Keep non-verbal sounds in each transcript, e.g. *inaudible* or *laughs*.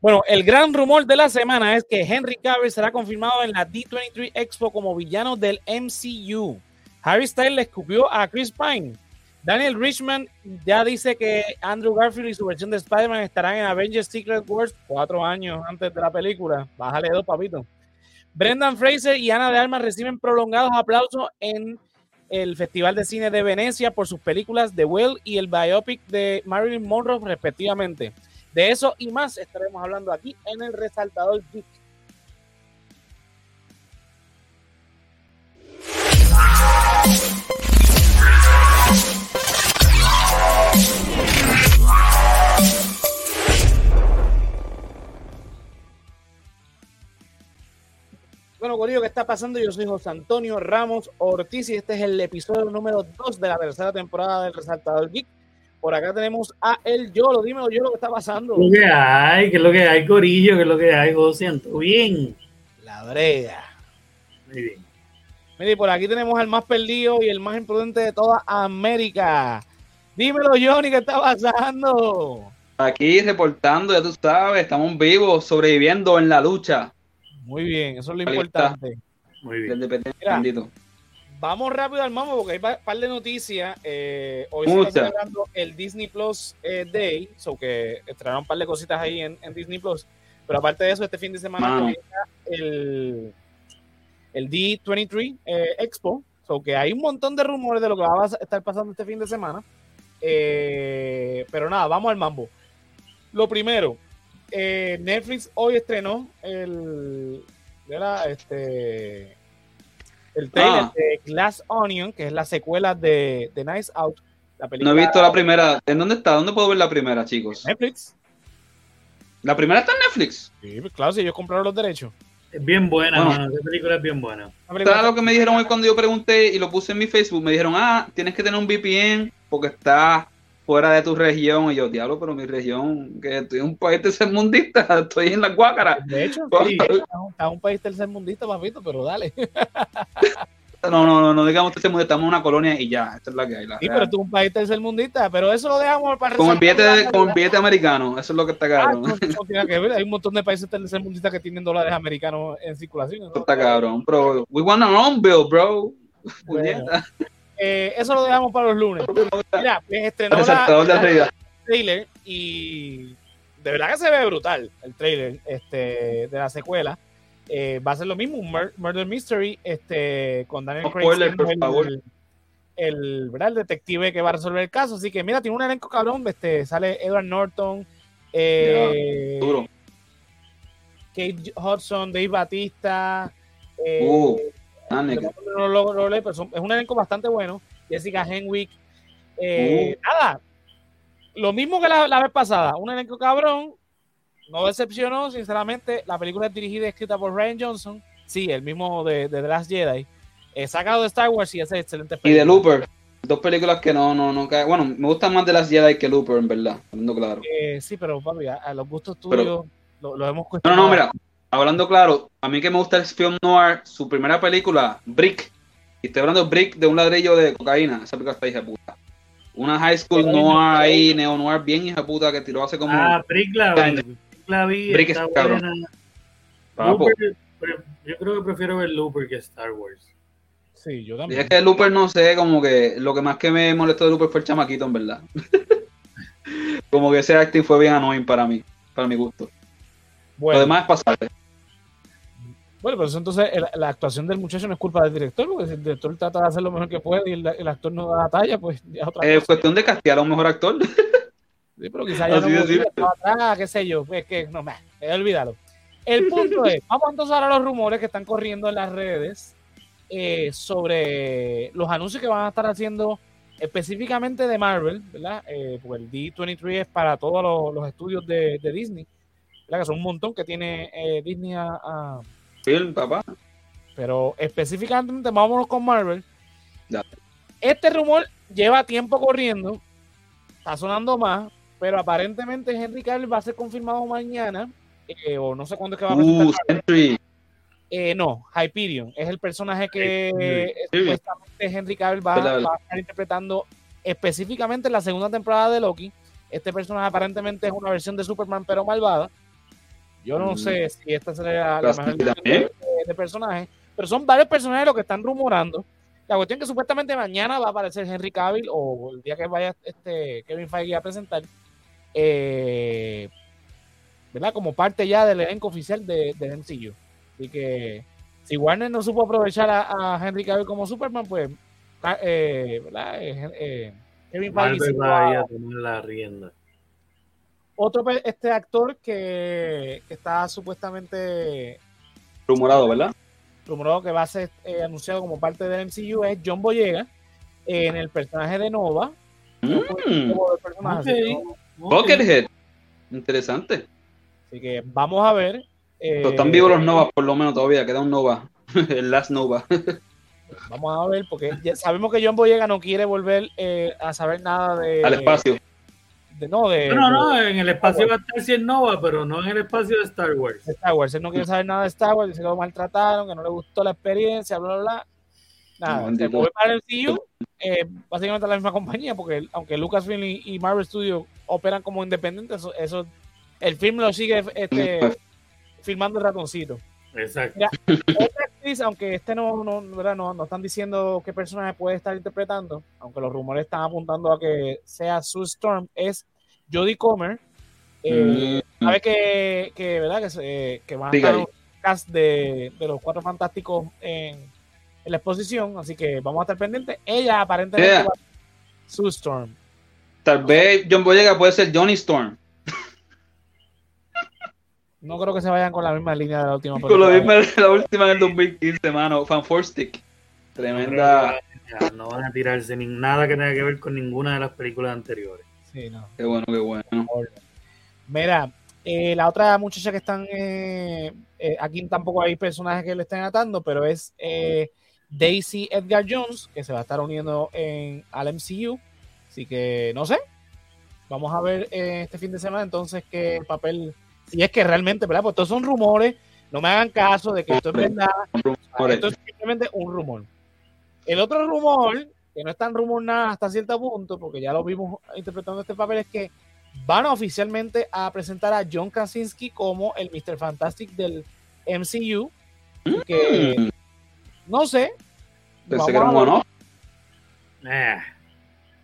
Bueno, el gran rumor de la semana es que Henry Cavill será confirmado en la D23 Expo como villano del MCU. Harry Styles le escupió a Chris Pine. Daniel Richman ya dice que Andrew Garfield y su versión de Spider-Man estarán en Avengers Secret Wars cuatro años antes de la película. Bájale dos, papito. Brendan Fraser y Ana de Armas reciben prolongados aplausos en el Festival de Cine de Venecia por sus películas The Well y el biopic de Marilyn Monroe, respectivamente. De eso y más estaremos hablando aquí en el Resaltador Geek. Bueno, Corillo, ¿qué está pasando? Yo soy José Antonio Ramos Ortiz y este es el episodio número 2 de la tercera temporada del Resaltador Geek. Por acá tenemos a El Yolo. Dímelo, Yolo, ¿qué está pasando? ¿Qué es lo que hay? ¿Qué es lo que hay, Corillo? ¿Qué es lo que hay, José? ¿Todo bien? La brega. Muy bien. Mire, por aquí tenemos al más perdido y el más imprudente de toda América. Dímelo, Johnny, ¿qué está pasando? Aquí reportando, ya tú sabes, estamos vivos, sobreviviendo en la lucha. Muy bien, eso es lo Ahí importante. Muy bien. Independiente Mira. Vamos rápido al mambo porque hay un par de noticias. Eh, hoy se Muchas. está celebrando el Disney Plus eh, Day, so que estrenaron un par de cositas ahí en, en Disney Plus. Pero aparte de eso, este fin de semana el, el D23 eh, Expo, so que hay un montón de rumores de lo que va a estar pasando este fin de semana. Eh, pero nada, vamos al mambo. Lo primero, Netflix hoy estrenó el, era este, el trailer Ah. de Glass Onion, que es la secuela de, de Nice Out. La No película he visto la primera. ¿En dónde está? ¿Dónde puedo ver la primera, chicos? Netflix. La primera está en Netflix. Sí, pues claro, si ellos compraron los derechos. Es bien buena, Bueno. mano. Esa película es bien buena. ¿Sabes lo que me dijeron hoy cuando yo pregunté y lo puse en mi Facebook? Me dijeron, ah, tienes que tener un VPN porque está fuera de tu región. Y yo, diablo, pero mi región, que estoy en un país tercermundista, *laughs* estoy en la guácara. De hecho, Wow. sí, está un- país tercermundista, papito, pero dale. Sí, *laughs* No, no, no, no digamos tercermundista, estamos en una colonia y ya, esta es la que hay. La real. pero tú un país tercermundista, pero eso lo dejamos para Con el billete, con el billete americano, eso es lo que está Ah, cabrón. no, no *laughs* tiene que ver. Hay un montón de países tercermundistas que tienen dólares americanos en circulación. ¿no? Eso está cabrón, bro. We want our own bill, bro. Bueno. Eh, eso lo dejamos para los lunes. Mira, pues estrenó la, la trailer y de verdad que se ve brutal el trailer este, de la secuela. Eh, va a ser lo mismo, un mur- murder mystery este, con Daniel No Craig spoiler, siendo por el, favor. el, ¿verdad? el detective que va a resolver el caso. Así que mira, tiene un elenco cabrón. Este, sale Edward Norton, eh, Duro. Kate Hudson, Dave Batista. eh, Uh, ah, de nigga. momento no lo- lo leí, pero son- es un elenco bastante bueno. Jessica Henwick. Eh, Uh. Nada, lo mismo que la, la vez pasada. Un elenco cabrón. No decepcionó, sinceramente. La película es dirigida y escrita por Ryan Johnson. Sí, el mismo de, de The Last Jedi. Eh, sacado de Star Wars y hace excelente Y de película. Looper. Dos películas que no, no, no caen. Bueno, me gustan más de las Jedi que Looper, en verdad. Hablando claro. Eh, sí, pero papi, a, a los gustos tuyos lo, lo hemos No, no, cuestionado. no, mira. Hablando claro, a mí que me gusta el film noir, su primera película, Brick. Y estoy hablando de Brick de un ladrillo de cocaína. Esa película está hija puta. Una high school noir ahí, neo noir, bien hija puta, que tiró hace como. Ah, Brick la vi. Brick la vi. Brick está es cabrón. buena. Looper, yo creo que prefiero ver Looper que Star Wars. Sí, yo Y también. es que Looper no sé, como que lo que más que me molestó de Looper fue el chamaquito, en verdad. *laughs* como que ese acting fue bien annoying para mí, para mi gusto. bueno, Lo demás es pasable. Bueno, pero eso entonces el- la actuación del muchacho no es culpa del director, porque si el director trata de hacer lo mejor que puede y el, el actor no da la talla, pues ya es otra cosa. cuestión de castear a un mejor actor. *laughs* Sí, pero quizás ya no atrás, qué sé yo, pues que no me, olvídalo. El punto es, *laughs* vamos entonces ahora a los rumores que están corriendo en las redes eh, sobre los anuncios que van a estar haciendo específicamente de Marvel, ¿verdad? Eh, porque el D23 es para todos los, los estudios de, de Disney, ¿verdad? Que son un montón que tiene eh, Disney a- a, Film, papá. pero específicamente vámonos con Marvel. Ya. Este rumor lleva tiempo corriendo, está sonando más, pero aparentemente Henry Cavill va a ser confirmado mañana, eh, o no sé cuándo es que va a presentar. Uh, Sentry. Eh, no, Hyperion es el personaje que Hyperion. supuestamente Henry Cavill va, va a estar interpretando específicamente en la segunda temporada de Loki. Este personaje aparentemente es una versión de Superman, pero malvada. Yo no Mm. sé si esta será la mejor de, de personajes, pero son varios personajes los que están rumorando. La cuestión es que supuestamente mañana va a aparecer Henry Cavill o el día que vaya este Kevin Feige a presentar, eh, ¿verdad? Como parte ya del elenco oficial de, de MCU. Así que si Warner no supo aprovechar a, a Henry Cavill como Superman, pues, eh, ¿verdad? Eh, eh, Kevin Feige va va a ir a tomar la rienda. Otro este actor que, que está supuestamente Rumorado, ¿verdad? rumorado que va a ser eh, anunciado como parte del MCU es John Boyega eh, en el personaje de Nova. Mm, Como del personaje, así, Ok. ¿no? Buckethead. Interesante. Así que vamos a ver. eh, Pero están vivos los Novas, por lo menos todavía. Queda un Nova. *laughs* El Last Nova. Vamos a ver, porque ya sabemos que John Boyega no quiere volver eh, a saber nada de. Al espacio. De- no, de, No, no, de- no, en el espacio va a estar 100 Nova, pero no en el espacio de Star Wars. Star Wars. Él no quiere saber nada de Star Wars, dice que lo maltrataron, que no le gustó la experiencia, bla, bla, bla. Nada, Bendito. se mueve para el CU, eh, básicamente la misma compañía, porque el- aunque Lucasfilm y, y Marvel Studios operan como independientes, eso, eso- el film lo sigue este, filmando el ratoncito. Exacto. *laughs* Otra actriz, aunque este no, no, ¿verdad? no, no están diciendo qué personaje puede estar interpretando, aunque los rumores están apuntando a que sea Sue Storm, es Jodie Comer. Eh, Mm, sabe que, que, ¿verdad? que, se- que van a estar un cast de, de los cuatro fantásticos en, en la exposición, así que vamos a estar pendientes. Ella aparentemente Yeah. va a ser Sue Storm. Tal vez John Boyega puede ser Johnny Storm. No creo que se vayan con la misma línea de la última Con lo película. mismo de la última en el 2015, mano. Fan Stick. Tremenda. No van a tirarse ni nada que tenga que ver con ninguna de las películas anteriores. Sí, no. Qué bueno, qué bueno. Mira, eh, la otra muchacha que están eh, eh, aquí tampoco hay personajes que le estén atando, pero es eh, Daisy Edgar Jones, que se va a estar uniendo en, al MCU. Así que no sé. Vamos a ver eh, este fin de semana entonces qué papel, si es que realmente, ¿verdad? Pues todos son rumores. No me hagan caso de que esto es verdad. Esto es simplemente un rumor. El otro rumor, que no es tan rumor nada hasta cierto punto, porque ya lo vimos interpretando este papel, es que van a oficialmente a presentar a John Krasinski como el Mr. Fantastic del MCU. Que Mm, no sé. Pensé que era un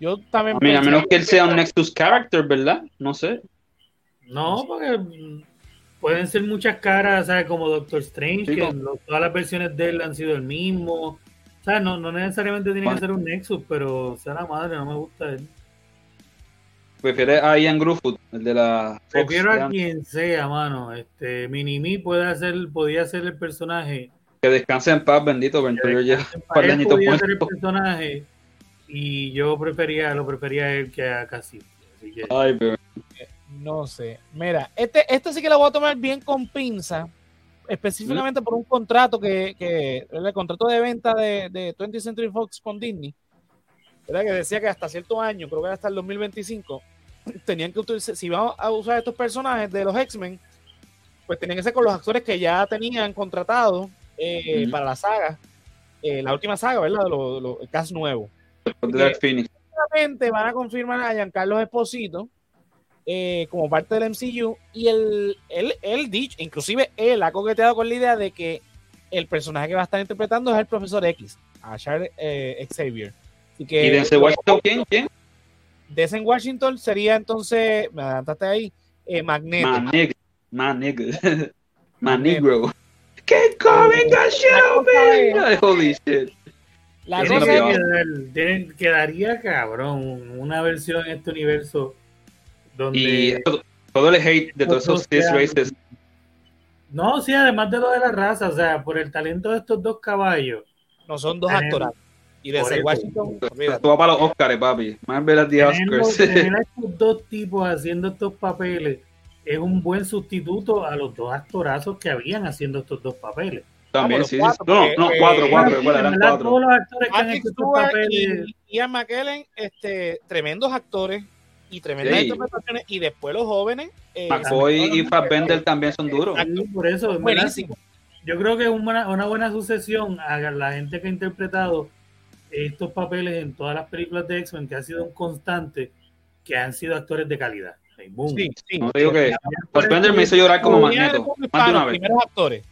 Yo también A mí, a menos que él sea un Nexus character, ¿verdad? No sé. No, porque mm, pueden ser muchas caras, ¿sabes? Como Doctor Strange, Sí, que todas las versiones de él han sido el mismo. O sea, no, no necesariamente tiene Bueno. que ser un Nexus, pero sea la madre, no me gusta él. Prefiere a Ian Gruffut, el de la Fox. Prefiero a quien sea, mano. Este, Minimi puede hacer, podía ser el personaje. Que descanse en paz, bendito. Ventura ya *laughs* Él podía ser el personaje y yo prefería, lo prefería a él que a Cassidy. Así que Ay, pero No sé. Mira, este, este sí que lo voy a tomar bien con pinza, específicamente por un contrato que, que el contrato de venta de, de 20th Century Fox con Disney, ¿verdad? que decía que hasta cierto año, creo que hasta el 2025, tenían que utilizar, si iban a usar estos personajes de los X-Men, pues tenían que ser con los actores que ya tenían contratados eh, para la saga, eh, la última saga, ¿verdad? Lo- el cast nuevo Dark Phoenix. seguramente van a confirmar a Giancarlo Esposito eh, como parte del MCU y él, él, él dicho, inclusive él ha coqueteado con la idea de que el personaje que va a estar interpretando es el profesor X, a Charles eh, Xavier. Así que ¿Y Denzel Washington quién? ¿Quién? Washington sería entonces, me adelantaste ahí, eh, Magneto. My nigga. My nigga. My negro. Keep coming the show, man. Holy shit. La cosa que quedaría cabrón una versión en este universo donde Y todo, todo el hate de todos esos cis races. no, sí, además de lo de la raza, o sea, por el talento de estos dos caballos, no son dos Tenemos- actoras. Y Denzel eso. Washington, va para los Oscars, papi. Marvel at the Oscars. tener *laughs* estos dos tipos haciendo estos papeles es un buen sustituto a los dos actorazos que habían haciendo estos dos papeles. También, sí. No, no, eh, cuatro, cuatro. En eran cuatro. Todos los actores que han Patrick hecho estos Stewart papeles, y Ian McKellen, este, tremendos actores y tremendas Sí. interpretaciones. Y después los jóvenes. eh, McCoy y Fassbender también son duros. por eso, Buenísimo. yo creo que es una, una buena sucesión a la gente que ha interpretado estos papeles en todas las películas de X-Men, que ha sido un constante, que han sido actores de calidad. Boom. Sí, sí. No digo que Fassbender me hizo llorar como magneto. Más de una los vez. primeros actores.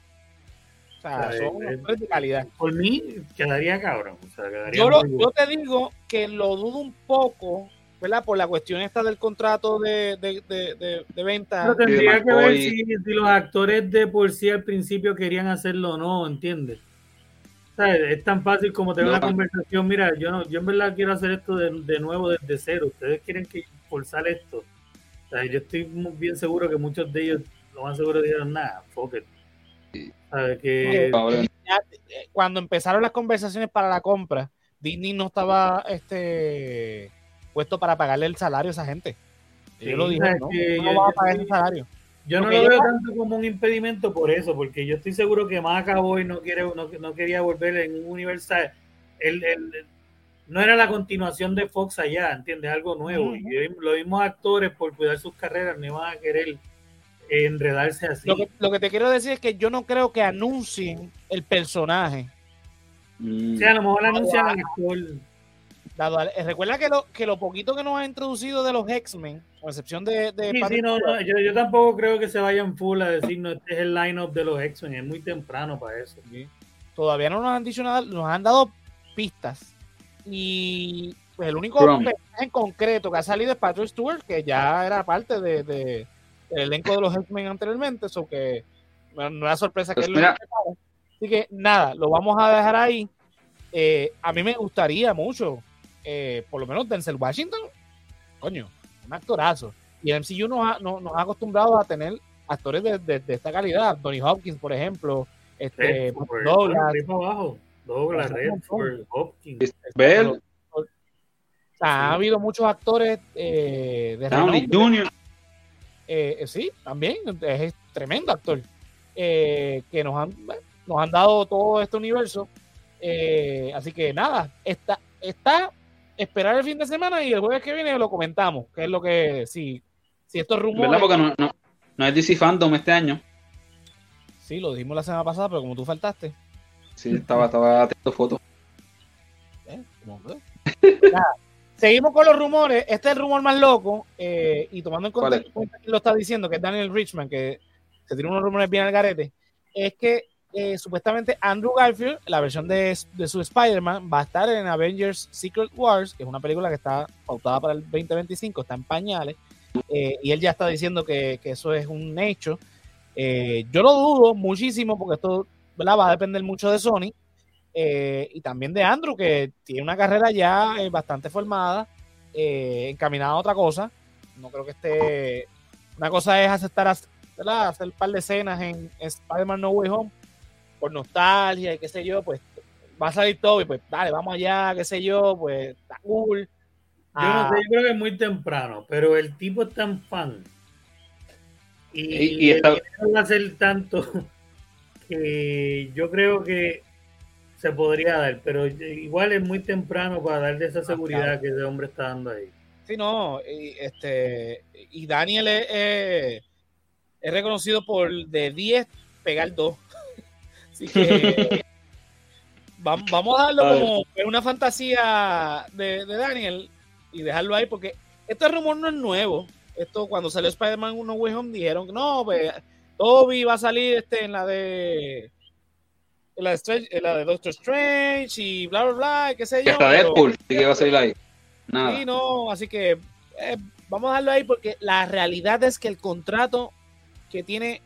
O sea, son eh, actores de calidad. Por mí, quedaría cabrón. O sea, quedaría Yo, lo- te digo que lo dudo un poco, ¿verdad? Por la cuestión esta del contrato de, de, de, de, de venta. Pero tendría que ver si, si los actores de por sí al principio querían hacerlo o no, ¿entiendes? O sea, es tan fácil como tener No. una conversación, mira, yo no, yo en verdad quiero hacer esto de, de nuevo desde cero, ustedes quieren que forzar esto. O sea, yo estoy muy bien seguro que muchos de ellos lo más seguro dijeron, nada, fuck it. Que eh, cuando empezaron las conversaciones para la compra, Disney no estaba este puesto para pagarle el salario a esa gente. Sí, lo es ¿no? que yo- a yo pagar ese salario. Yo no lo yo- veo tanto como un impedimento por eso, porque yo estoy seguro que más acabó y no quiere, no, no quería volver en un universo. El, el- no era la continuación de Fox allá, ¿entiendes? Algo nuevo. Y los mismos actores, por cuidar sus carreras, no iban a querer enredarse así. Lo que, lo que te quiero decir es que yo no creo que anuncien el personaje. Mm. O sea, a lo mejor anuncian al actor. Dado eh, recuerda que lo, que lo poquito que nos ha introducido de los X-Men, con excepción de, de Sí, Patrick sí, no, Stewart, no, yo, yo tampoco creo que se vayan full a decir, no, este es el line-up de los X-Men, es muy temprano para eso. todavía no nos han dicho nada, nos han dado pistas. Y pues, el único personaje en concreto que ha salido es Patrick Stewart, que ya era parte de, de- del elenco de los X-Men anteriormente, eso que no, no era sorpresa que Pues él lo mira. Así que nada, lo vamos a dejar ahí. Eh, a mí me gustaría mucho, eh, por lo menos Denzel Washington, coño, un actorazo. Y el MCU nos ha, nos, nos ha acostumbrado a tener actores de, de- de esta calidad. Tony Hopkins, por ejemplo, este, Redford, Douglas, abajo. Douglas, Redford, Hopkins. Bell, O sea, ha habido muchos actores eh, de Downey. Jr. Eh, eh, sí, también es, es tremendo actor. eh, que nos han, nos han dado todo este universo. Eh, así que nada, está, está esperar el fin de semana y el jueves que viene lo comentamos. Que es lo que, si, si estos rumores. ¿Verdad? Porque no, no, no es DC Fandom este año. Sí, lo dijimos la semana pasada, pero como tú faltaste. Sí, estaba, estaba haciendo fotos. ¿eh? Que- *laughs* Seguimos con los rumores. Este es el rumor más loco. eh, y tomando en cuenta, cuenta quién lo está diciendo, que es Daniel Richman, que se tiene unos rumores bien al garete. Es que eh, supuestamente Andrew Garfield, la versión de, de su Spider-Man, va a estar en Avengers Secret Wars, que es una película que está pautada para el 2025, está en pañales. eh, y él ya está diciendo que, que eso es un hecho. Eh, yo lo dudo muchísimo porque esto va a depender mucho de Sony. y también de Andrew, que tiene una carrera ya bastante formada, encaminada a otra cosa. No creo que esté. Una cosa es aceptar ¿verdad? hacer un par de escenas en Spider-Man No Way Home por nostalgia y qué sé yo, pues va a salir todo y pues dale, vamos allá, qué sé yo, pues está cool. Yo Ah, no sé, yo creo que es muy temprano, pero el tipo es tan fan. Y, Y- y va a ser tanto *laughs* que yo creo que se podría dar, pero igual es muy temprano para darle esa seguridad claro. que ese hombre está dando ahí. Sí, no, y, este, y Daniel es, es- es reconocido por de 10 pegar 2. Así que vam- *laughs* vamos a darlo como una fantasía de, de Daniel y dejarlo ahí porque este rumor no es nuevo. Esto cuando salió Spider-Man 1 Way Home dijeron que no, pues Toby va a salir este en la de en la de, Strange- en la de Doctor Strange y bla bla bla, qué sé yo. hasta Deadpool, sí que va a salir ahí. Nada. Sí, no, así que eh, vamos a dejarlo ahí porque la realidad es que el contrato que tiene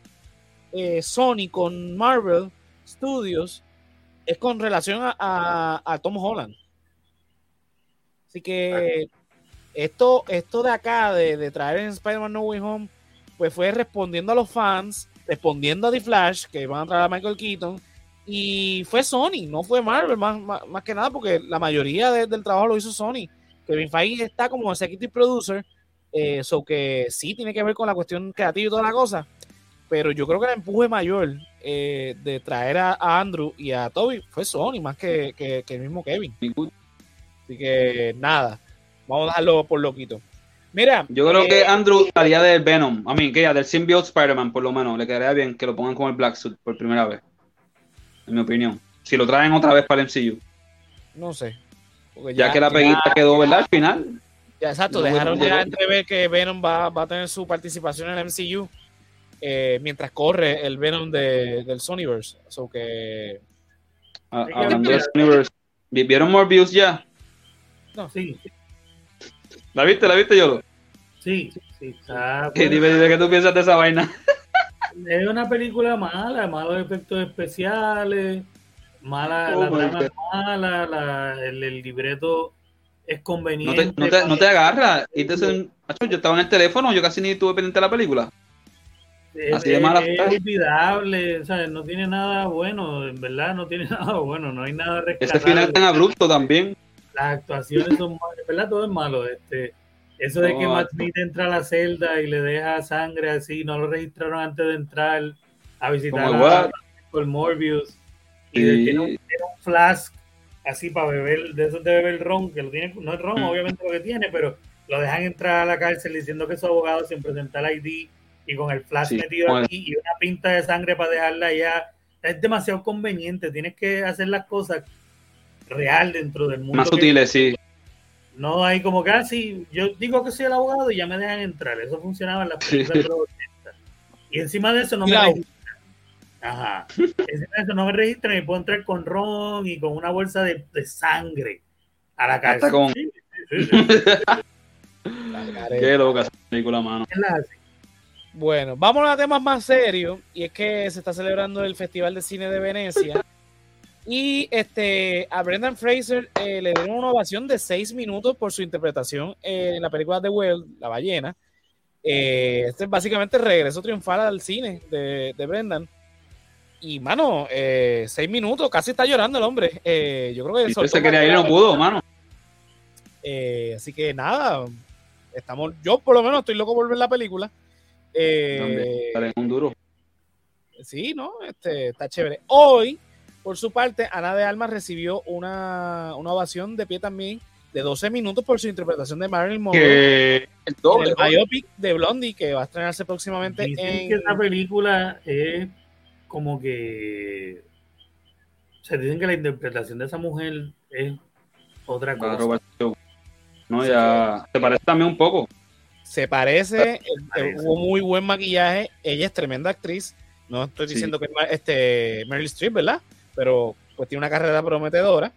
eh, Sony con Marvel Studios es con relación a, a- Tom Holland. Así que esto, esto de acá, de, de traer en Spider-Man No Way Home, pues fue respondiendo a los fans, respondiendo a The Flash, que van a traer a Michael Keaton, y fue Sony, no fue Marvel, más, más, que nada, porque la mayoría de- del trabajo lo hizo Sony. Kevin Feige está como executive producer, eh, que sí tiene que ver con la cuestión creativa y toda la cosa, pero yo creo que el empuje mayor eh, de traer a, a Andrew y a Toby fue Sony más que, que- que el mismo Kevin. Así que nada, vamos a dejarlo por loquito. Mira, Yo creo eh, que Andrew salía del Venom. A mí, que ya del symbiote Spider-Man, por lo menos. Le quedaría bien que lo pongan como el Black Suit por primera vez. En mi opinión. Si lo traen otra vez para el MCU. no sé. Ya, que la peguita quedó, ¿verdad? Al final. Ya, exacto, No, dejaron ya entrever que Venom va, va a tener su participación en el MCU eh, mientras corre el Venom de, del Sonyverse. So que A- que hablando ver. de Universe, ¿vi- ¿vieron Morbius ya? Sí, ¿La viste? ¿La viste, Yolo? sí, sí. está ¿Qué, buena. dime, dime, ¿qué tú piensas de esa vaina? *laughs* Es una película mala, malos efectos especiales, mala, Oh la trama mala, la- el, el libreto es No conveniente. te, no te, no te agarra. Y te dicen, "Acho, yo estaba en el teléfono, yo casi ni tuve pendiente de la película. Así de mala es olvidable, no tiene nada bueno, en verdad no tiene *laughs* nada bueno, no hay nada Ese final rescatable. tan abrupto también. Las actuaciones son malas, en verdad todo es malo. Este, eso de que Matt Smith entra a la celda y le deja sangre así, no lo registraron antes de entrar a visitar a por Morbius. Y tiene, un, tiene un flask así para beber, de esos de beber ron, que lo tiene, no es ron, Mm. obviamente lo que tiene, pero lo dejan entrar a la cárcel diciendo que su abogado sin presentar el ID y con el flask Sí, metido aquí y una pinta de sangre para dejarla allá. Es demasiado conveniente, tienes que hacer las cosas real dentro del mundo. Más sutiles, sí. no hay como que así, yo digo que soy el abogado y ya me dejan entrar. Eso funcionaba en las Sí. películas de los 80. Y encima de eso no me registran. Ajá. Encima de eso no me registran y puedo entrar con ron y con una bolsa de, de sangre a la cárcel. Con- Sí, sí, sí, sí. *laughs* Qué loca esa película, mano. Es la- Bueno, vamos a temas más serios y es que se está celebrando el Festival de Cine de Venecia y este a Brendan Fraser eh, le dieron una ovación de seis minutos por su interpretación en la película The Whale, La ballena. Eh, este es básicamente el regreso triunfal al cine de, de Brendan. Y mano, eh, seis minutos, casi está llorando el hombre. Eh, yo creo que Y soltó se quería ir no pudo, mano. eh, así que nada, estamos, yo por lo menos estoy loco por ver la película. Eh, un duro. Sí, ¿no? Este, está chévere. Hoy, por su parte, Ana de Almas recibió una, una ovación de pie también de 12 minutos por su interpretación de Marilyn Monroe. Que el doble. el biopic de Blondie que va a estrenarse próximamente Dicen en... que esa película es como que. Se dicen que la interpretación de esa mujer es otra cosa. No, ya. Se parece también un poco. Se parece, eh, parece. hubo muy buen maquillaje, ella es tremenda actriz, no estoy Sí. diciendo que es ma- este, Meryl Streep, ¿verdad? Pero pues tiene una carrera prometedora.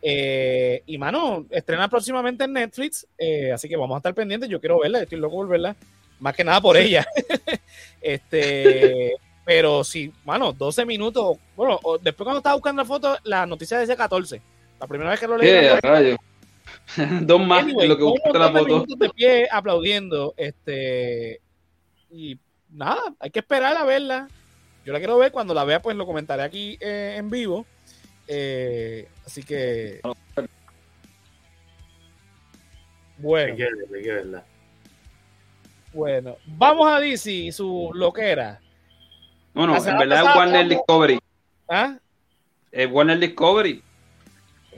Eh, y mano, estrena próximamente en Netflix, eh, así que vamos a estar pendientes, yo quiero verla, estoy loco por verla, más que nada por ella. *laughs* este, *laughs* pero sí, mano, 12 minutos, bueno, después cuando estaba buscando la foto, la noticia decía 14, la primera vez que lo leí. ¿Qué? *laughs* Dos más Anyway, en lo que buscaste la foto. de pie aplaudiendo, este y nada, hay que esperar a verla. Yo la quiero ver cuando la vea, pues lo comentaré aquí eh, en vivo. Eh, así que bueno, Hay que verla, hay que verla. bueno, vamos a DC y su loquera. Bueno, La en verdad es pasada Warner hablamos- Discovery. ¿Ah? Es Warner Discovery.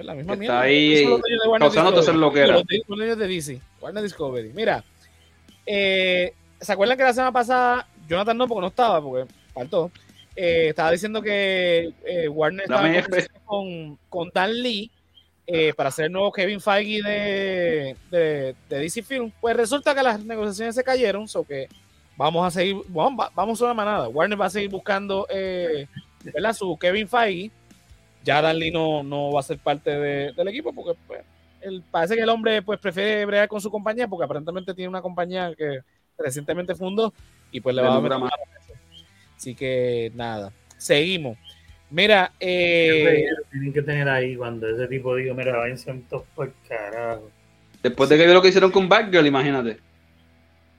La misma Está mierda. ahí, Warner causándote Discovery. hacer loquera. Los dueños de DC, Warner Discovery. Mira, eh, ¿se acuerdan que la semana pasada Jonathan no, porque no estaba, porque faltó? eh, estaba diciendo que eh, Warner estaba con, con Dan Lee eh, para hacer el nuevo Kevin Feige de, de, de DC Film. Pues resulta que las negociaciones se cayeron, so que vamos a seguir, vamos, va- vamos a una manada. Warner va a seguir buscando eh, ¿verdad? su Kevin Feige. Ya Dan Lee no, no va a ser parte de- del equipo porque pues, él, parece que el hombre pues prefiere bregar con su compañía porque aparentemente tiene una compañía que recientemente fundó y pues le va a meter más. Así que nada, seguimos. Mira, eh, Tienen que tener ahí cuando ese tipo diga, mira, váyanse todos por carajo. Después de que vio lo que hicieron con Batgirl, imagínate.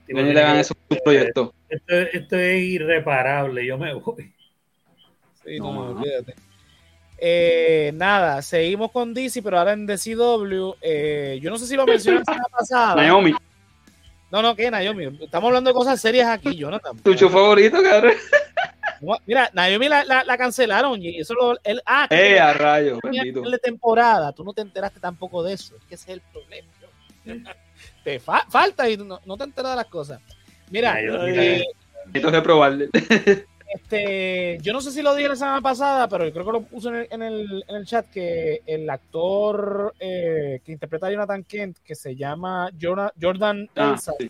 Tipo, Ven y le hagan tiene esos proyectos. Esto, esto es irreparable, yo me voy. sí, No, no, mano. olvídate. Eh, nada, seguimos con DC, pero ahora en DCW. eh, yo no sé si lo mencioné la semana pasada. Naomi, No, no, que Naomi. Estamos hablando de cosas serias aquí, Jonathan. tu show favorito, cabrón. Mira, Naomi la, la, la cancelaron y eso lo. Él, ah, Eh, a tenía bendito. final de temporada. Tú no te enteraste tampoco de eso. Es que ese es el problema. te fa- falta y no, no te enteras de las cosas. Mira, Ay, yo- eh, reprobarle. Este, yo no sé si lo dije la semana pasada, pero yo creo que lo puse en el, en el, en el chat que el actor eh, que interpreta a Jonathan Kent, que se llama Jordan, Jordan Ah, Elsa, sí.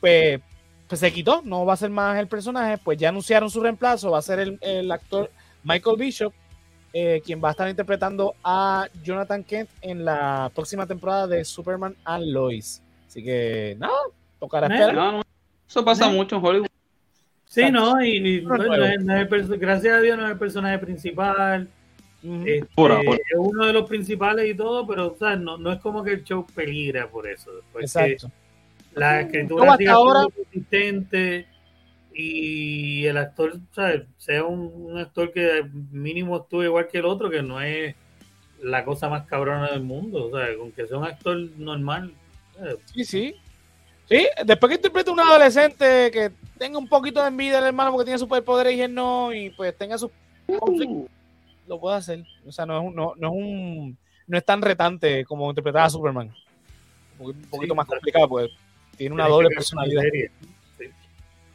pues, pues se quitó, no va a ser más el personaje, pues ya anunciaron su reemplazo, va a ser el, el actor Michael Bishop, eh, quien va a estar interpretando a Jonathan Kent en la próxima temporada de Superman and Lois. Así que, nada, tocará esperar. No, no, eso pasa mucho en Hollywood. Sí, no, y, y, No, no. no es- no gracias a Dios no es el personaje principal. Este, Por ahora. es uno de los principales y todo, pero o sea, no, no es como que el show peligra por eso. Porque Exacto. la escritura sigue ahora- consistente y el actor, ¿sabes? sea un, un actor que mínimo actúe igual que el otro, que no es la cosa más cabrona del mundo. O sea, con que sea un actor normal. ¿sabes? Sí, sí. Sí, después que interprete a un adolescente que tenga un poquito de envidia del hermano porque tiene superpoderes y él no, y pues tenga sus conflictos, lo puede hacer. O sea, no es un, no, no es un, no es tan retante como interpretar a Superman. Un poquito- Sí, más complicado, pues tiene una doble personalidad.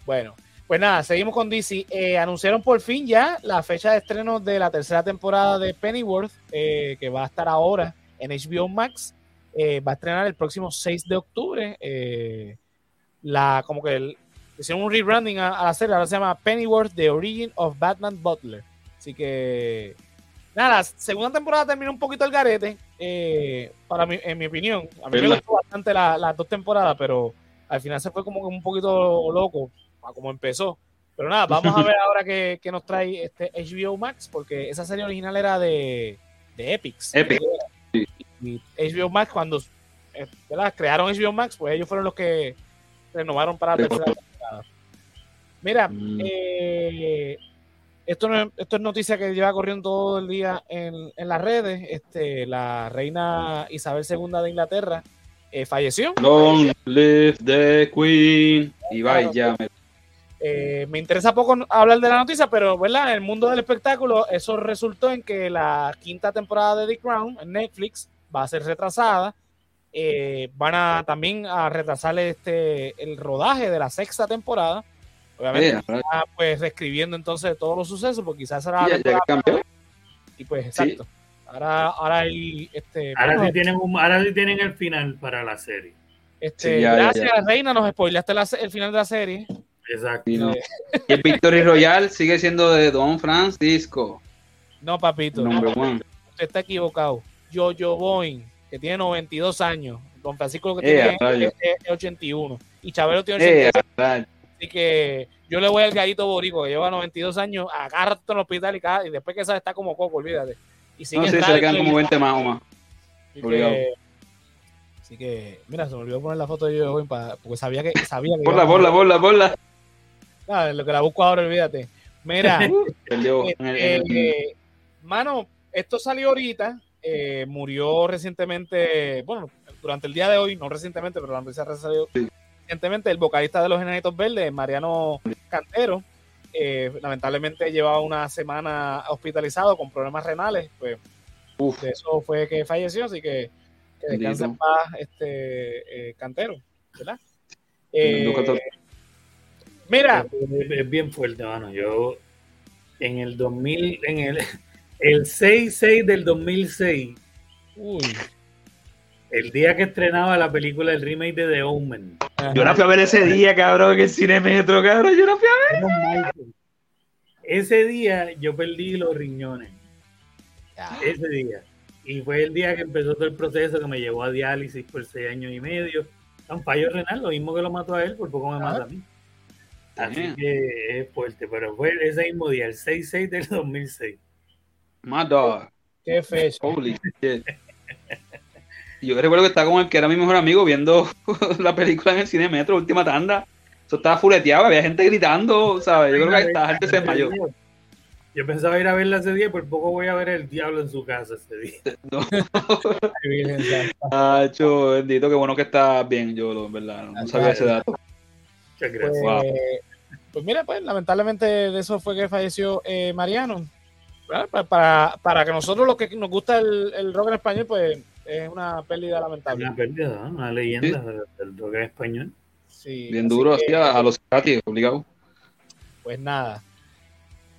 Bueno, pues nada, seguimos con DC. Eh, anunciaron por fin ya la fecha de estreno de la tercera temporada de Pennyworth, eh, que va a estar ahora en HBO Max. Eh, va a estrenar el próximo 6 de octubre. Eh, la, como que el- hicieron un rebranding a, a la serie, ahora se llama Pennyworth, The Origin of Batman Butler. Así que, nada, la segunda temporada terminó un poquito el garete, eh, para mi, en mi opinión. A mí me gustó bastante la- las dos temporadas, pero al final se fue como que un poquito loco como empezó. Pero nada, vamos a *laughs* ver ahora qué, qué nos trae este HBO Max, porque esa serie original era de, de Epix. Epic, Y HBO Max, cuando eh, crearon HBO Max, pues ellos fueron los que renovaron para la tercera temporada. Mira, Mm. eh, esto, no es, esto es noticia que lleva corriendo todo el día en, en las redes. Este, la reina Isabel II de Inglaterra eh, falleció. Long live the Queen. Y vaya, Eh, me interesa poco hablar de la noticia, pero ¿verdad? en el mundo del espectáculo, eso resultó en que la quinta temporada de The Crown en Netflix va a ser retrasada. Eh, van a también a retrasarle este el rodaje de la sexta temporada. Obviamente, Eh, está, pues reescribiendo entonces todos los sucesos, porque quizás será la ya, cambió. y pues exacto. Ahora, ahora hay este, Ahora, bueno, sí tienen un- ahora sí tienen el final para la serie. este, Sí, ya, ya, gracias, ya. Reina, nos spoileaste la el final de la serie. Exacto. Y no. Y el Victory Royal sigue siendo de Don Francisco. No, papito. Number one. usted está equivocado. Jojo Boeing, que tiene 92 años. Don Francisco que Eh, tiene a rayos. es, es 81. Y Chabelo tiene Eh, 86. atrás. Así que yo le voy al gallito borico, que lleva 92 años, agarra en el hospital y, cada- y después que sale está como coco, olvídate. Y sigue no se le quedan como y- 20 más o más. así que- Así que, mira, se me olvidó poner la foto de Jojo para, porque sabía que sabía que Borla, iba a- borla, borla, borla. Nada, lo que la busco ahora, olvídate. Mira, *laughs* Eh, eh, mano, esto salió ahorita. Eh, murió recientemente, bueno, durante el día de hoy, no recientemente, pero la noticia salió Sí. recientemente, el vocalista de los Enanitos Verdes, Mariano Cantero. eh, lamentablemente llevaba una semana hospitalizado con problemas renales. Pues Uf, de eso fue que falleció, así que que descanse en paz este eh, Cantero, ¿verdad? Eh, mira, Es, es bien fuerte, mano. Yo en el 2000, en el, el 6-6 del 2006, uy, el día que estrenaba la película, el remake de The Omen, Yo la fui a ver ese día, cabrón, en el cine metro, cabrón. Yo la fui a Era Michael. ese día yo perdí los riñones. Ese día. Y fue el día que empezó todo el proceso que me llevó a diálisis por seis años y medio. Un fallo renal, lo mismo que lo mató a él, por poco me mata a mí. Así que es fuerte, pero fue ese mismo día, el 6-6 del 2006. My dog. qué fecha. Holy shit. Y Yo recuerdo que estaba con el que era mi mejor amigo viendo *laughs* la película en el cine metro, última tanda. Eso estaba fuleteado, había gente gritando, ¿sabes? Yo creo que esta gente se desmayó. Yo pensaba ir a verla ese día, por poco voy a ver el diablo en su casa ese día. *laughs* No. Tacho, bendito, qué bueno que está bien, yo, lo- en verdad, no, no sabía ese dato. Muchas Pues, gracias. Wow. pues mira, pues lamentablemente de eso fue que falleció eh, Mariano. Pa- Para, para que nosotros los que nos gusta el, el rock en español, pues es una pérdida lamentable. Una pérdida, ¿no? una leyenda del, del rock en español. Sí, Bien duro, que, así a, a los Katy, obligado. Pues nada.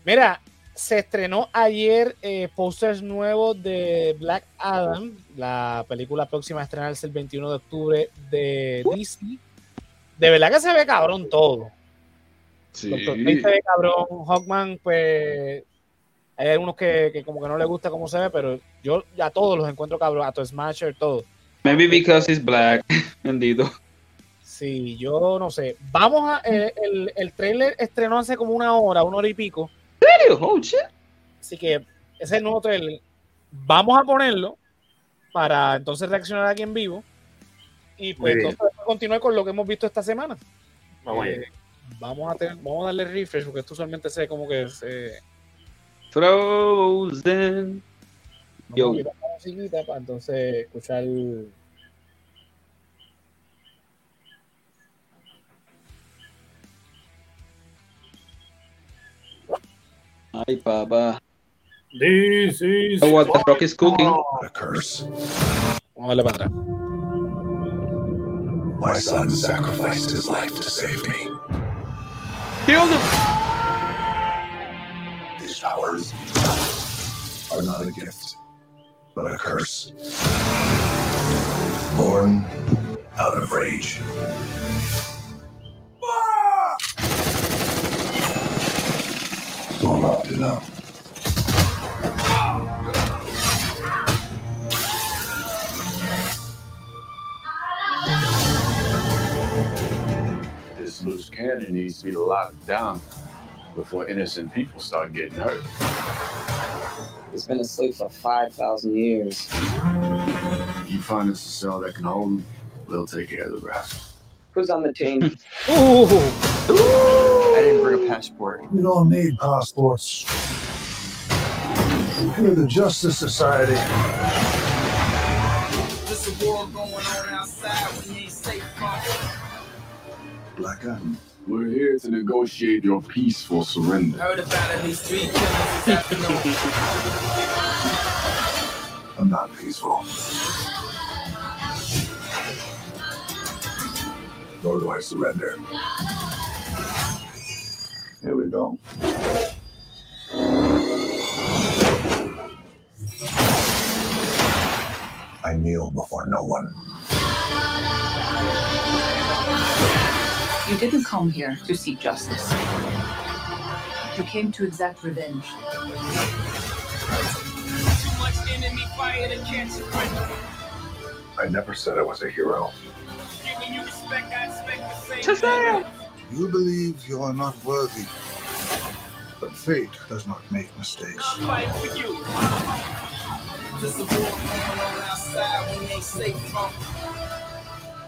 Mira, se estrenó ayer eh, posters nuevos de Black Adam, la película próxima a estrenarse el 21 de octubre de DC. De verdad que se ve cabrón todo. Sí. Doctor se ve cabrón, Hawkman, pues hay algunos que, que como que no le gusta cómo se ve, pero yo a todos los encuentro cabrón, a tu Smasher, todo. Maybe because he's black. *laughs* Bendito. Sí, yo no sé. Vamos a. eh, el, el trailer estrenó hace como una hora, una hora y pico. ¿En serio? Oh, shit. Así que ese es el nuevo trailer. Vamos a ponerlo para entonces reaccionar aquí en vivo. Y pues entonces vamos a continuar con lo que hemos visto esta semana. Vamos Eh, allá. vamos, a tener, vamos a darle refresh porque esto usualmente se como que se. Frozen. Yo. Vamos a quitar la musiquita para entonces escuchar. Ay, papá. This is Oh, what the rock is cooking. A curse. Vamos a darle para atrás. My son sacrificed his life to save me. Kill them. Are not a gift, but a curse. Born out of rage. Don't up, you know. This loose cannon needs to be locked down before innocent people start getting hurt. He's been asleep for 5,000 years. You find us a cell that can hold him, we'll take care of the rest. Who's on the team? *laughs* Uh, I didn't bring a passport. We don't need passports. We're the Justice Society. There's a war going on outside when you ain't safe from Black Adam. We're here to negotiate your peaceful surrender. Heard about at least three killings this afternoon. I'm not peaceful. Nor do I surrender. Here we go. I kneel before no one. You didn't come here to seek justice. You came to exact revenge. I never said I was a hero. You believe you are not worthy, but fate does not make mistakes.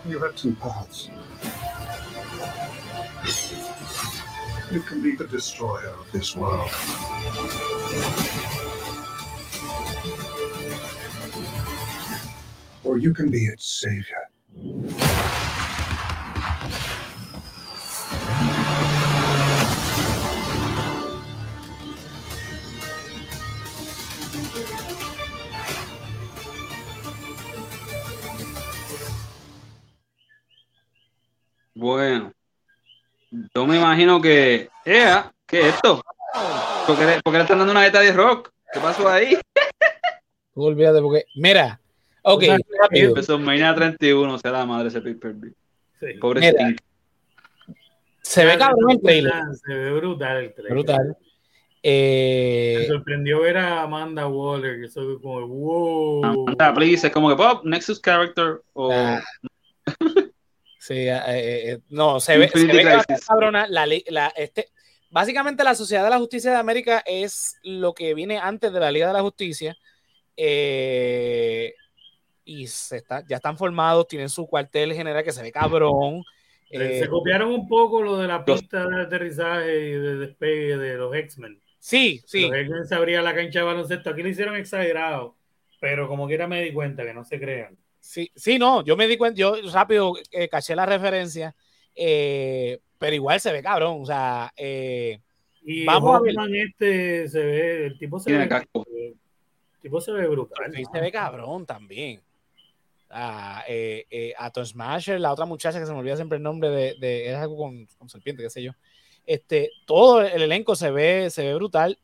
You have two paths. You can be the destroyer of this world. Or you can be its savior. Bueno. Yo me imagino que. ¡Ea! ¿Qué es esto? ¿Por qué, le, por qué le están dando una beta de rock? ¿Qué pasó ahí? *laughs* Tú olvídate porque. Mira. Ok, O. Empezó en Mania 31, sea la madre ese pay per view. Pobre Mira. Stink. Se ve cabrón el trailer. Se ve brutal el trailer. Brutal. Me Eh, sorprendió ver a Amanda Waller, que eso fue como, wow. Ah, please, es como que Pop, Nexus Character o. Ah. *laughs* sí, eh, eh, no, se ve, se ve que va a estar Crisis. cabrona. La, la- este, básicamente, la Sociedad de la Justicia de América es lo que viene antes de la Liga de la Justicia. Eh, y se está, ya están formados, tienen su cuartel general que se ve cabrón. Se- Eh, se copiaron un poco lo de la pista de aterrizaje y de despegue de los X-Men. sí, sí. Los X-Men se abría la cancha de baloncesto. Aquí lo hicieron exagerado, pero como quiera me di cuenta que no se crean. Sí, sí, no, yo me di cuenta, yo rápido eh, caché la referencia, eh, pero igual se ve cabrón, o sea, eh, Y Vamos a ver. Este se ve, el tipo se ve, el tipo se ve brutal. sí se ve cabrón también. Ah, eh, eh, Atom Smasher, la otra muchacha que se me olvida siempre el nombre de, de es algo con, con serpiente, qué sé yo. Este, todo el elenco se ve, se ve brutal.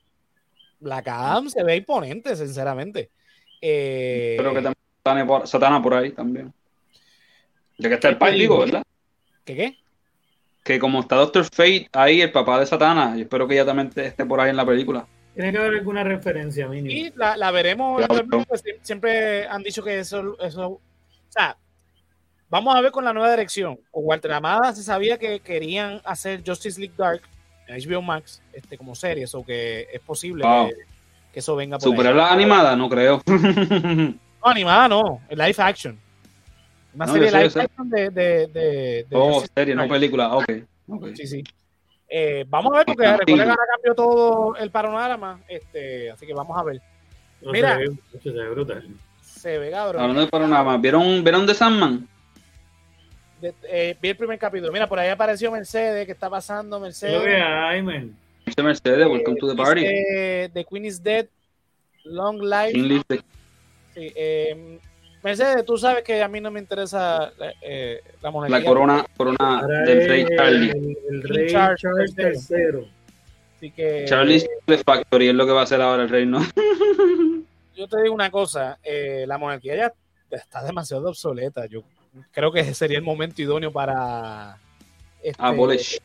Black Adam se ve imponente, sinceramente. Eh, Creo que también por, Satana por ahí también. Ya que está el ¿Qué pai, digo? ¿verdad? ¿Qué qué? Que como está Doctor Fate ahí, el papá de Satana, yo espero que ella también esté- por ahí en la película. Tiene que haber alguna referencia mínima. Y la, la veremos. Claro. siempre han dicho que eso, eso. O sea, vamos a ver con la nueva dirección. Con Walter Amada se sabía que querían hacer Justice League Dark en HBO Max este, como serie, o que es posible Wow. que, que eso venga por ahí. ¿Superar la animada? No creo. *laughs* No, animada no, live action. Una No, serie sé, live action de. de, de, de oh, serie, no película. Ok. ok. Sí, sí. Eh, vamos a ver, porque Tarantino. recuerden que ahora cambió todo el panorama. Este, así que vamos a ver. No, Mira. Se ve, se ve brutal. Se ve cabrón. Hablando de panorama, ¿vieron, ¿vieron The Sandman? De- eh, vi el primer capítulo. Mira, por ahí apareció Mercedes. ¿Qué está pasando, Es Mercedes? lo que hay, man. Mercedes, Welcome to the Party. Dice, The Queen is Dead. Long Life. King de- Sí, eh, Mercedes, tú sabes que a mí no me interesa eh, la monarquía. la corona, corona del rey Charlie. El, rey Charles Charles III. Así que Charlie Factory es lo que va a hacer ahora el reino. *laughs* yo te digo una cosa. eh, la monarquía ya está demasiado obsoleta. Yo creo que sería el momento idóneo para... este, Abolish.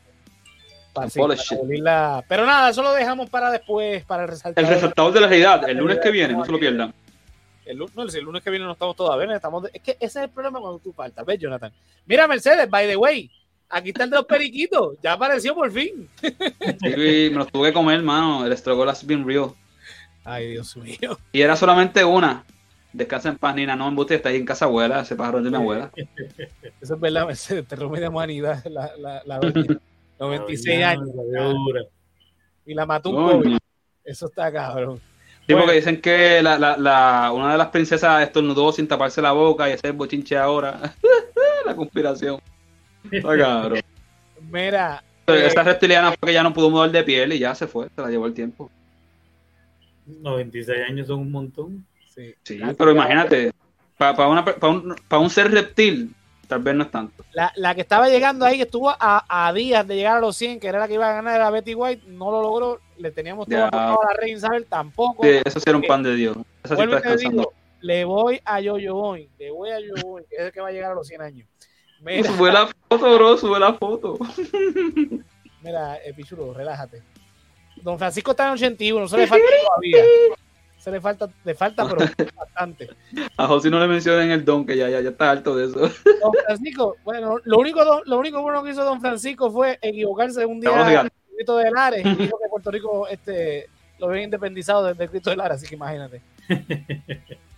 para, sí, para abolirla. Pero nada, eso lo dejamos para después, para el resaltador. El resaltador de la realidad, el lunes que viene, no se lo pierdan. El, lu- no, si el lunes que viene no estamos todavía. Estamos de- es que ese es el problema cuando tú faltas. ¿Ves, Jonathan? Mira, Mercedes, by the way. Aquí está el de los periquitos. Ya apareció por fin. Me los tuve que comer, hermano. El struggle has been real. Ay, Dios mío. Y era solamente una. Descansa en paz, Nina. No embuste, está ahí en casa abuela. Ese pájaro es de mi abuela. Eso es verdad, Mercedes. Te rompe de humanidad la, la, la doña. *laughs* 96 años. La. Y la mató un. COVID. Eso está cabrón. Sí, Bueno. porque dicen que la, la, la- una de las princesas estornudó sin taparse la boca y el bochinche ahora. *laughs* la conspiración. Está cabrón. Mira, eh, Esa reptiliana fue que ya no pudo mudar de piel y ya se fue, se la llevó el tiempo. 96 años son un montón. sí, Sí, pero imagínate, para un, pa un, pa un ser reptil, tal vez no es tanto. La, la que estaba llegando ahí, que estuvo a, a días de llegar a los 100, que era la que iba a ganar, era Betty White, no lo logró. Le teníamos todo a la Reina Isabel, tampoco. Sí, eso sí era un pan de Dios. Esa sí está digo, le voy a Yo-Yo Boy, le voy a Yo-Yo Boy, que es el que va a llegar a los 100 años. Mira, Sube la foto, bro, sube la foto. mira, eh, Pichulo, relájate. Don Francisco está en 81, se le falta *laughs* todavía. Se le falta, le falta, pero *laughs* bastante. A José no le mencionen el don, que ya, ya, ya está alto de eso. *laughs* Don Francisco, bueno, lo único, lo único bueno que hizo Don Francisco fue equivocarse un día Cristo de Lares y *laughs* dijo que Puerto Rico este, lo habían independizado desde el Cristo de Lares, así que imagínate.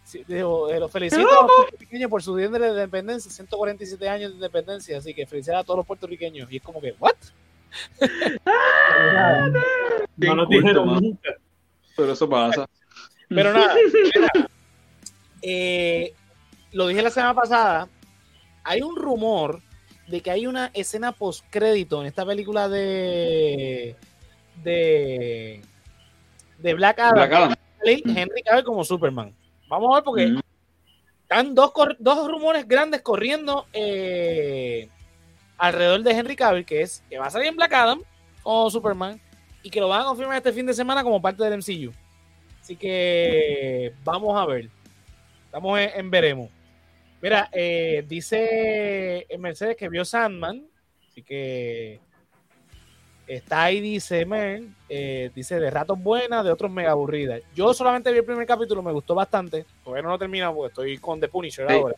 Sí, digo, eh, los felicito a los puertorriqueños por su día de independencia, 147 años de independencia, así que felicidades a todos los puertorriqueños. Y es como que, ¿what? No lo dijeron nunca. Pero eso pasa. Pero nada, *laughs* mira, eh, lo dije la semana pasada, hay un rumor de que hay una escena post crédito en esta película de de de Black Adam, Black Adam. Henry Cavill como Superman. Vamos a ver porque Mm. están dos, dos rumores grandes corriendo eh, alrededor de Henry Cavill, que es que va a salir en Black Adam como Superman y que lo van a confirmar este fin de semana como parte del MCU. Así que vamos a ver. Estamos en, en veremos. Mira, eh, dice Mercedes que vio Sandman, así que está ahí, dice Mer, eh, dice de ratos buenas, de otros mega aburridas. Yo solamente vi el primer capítulo, me gustó bastante. Todavía no lo he terminado porque estoy con The Punisher Sí. ahora.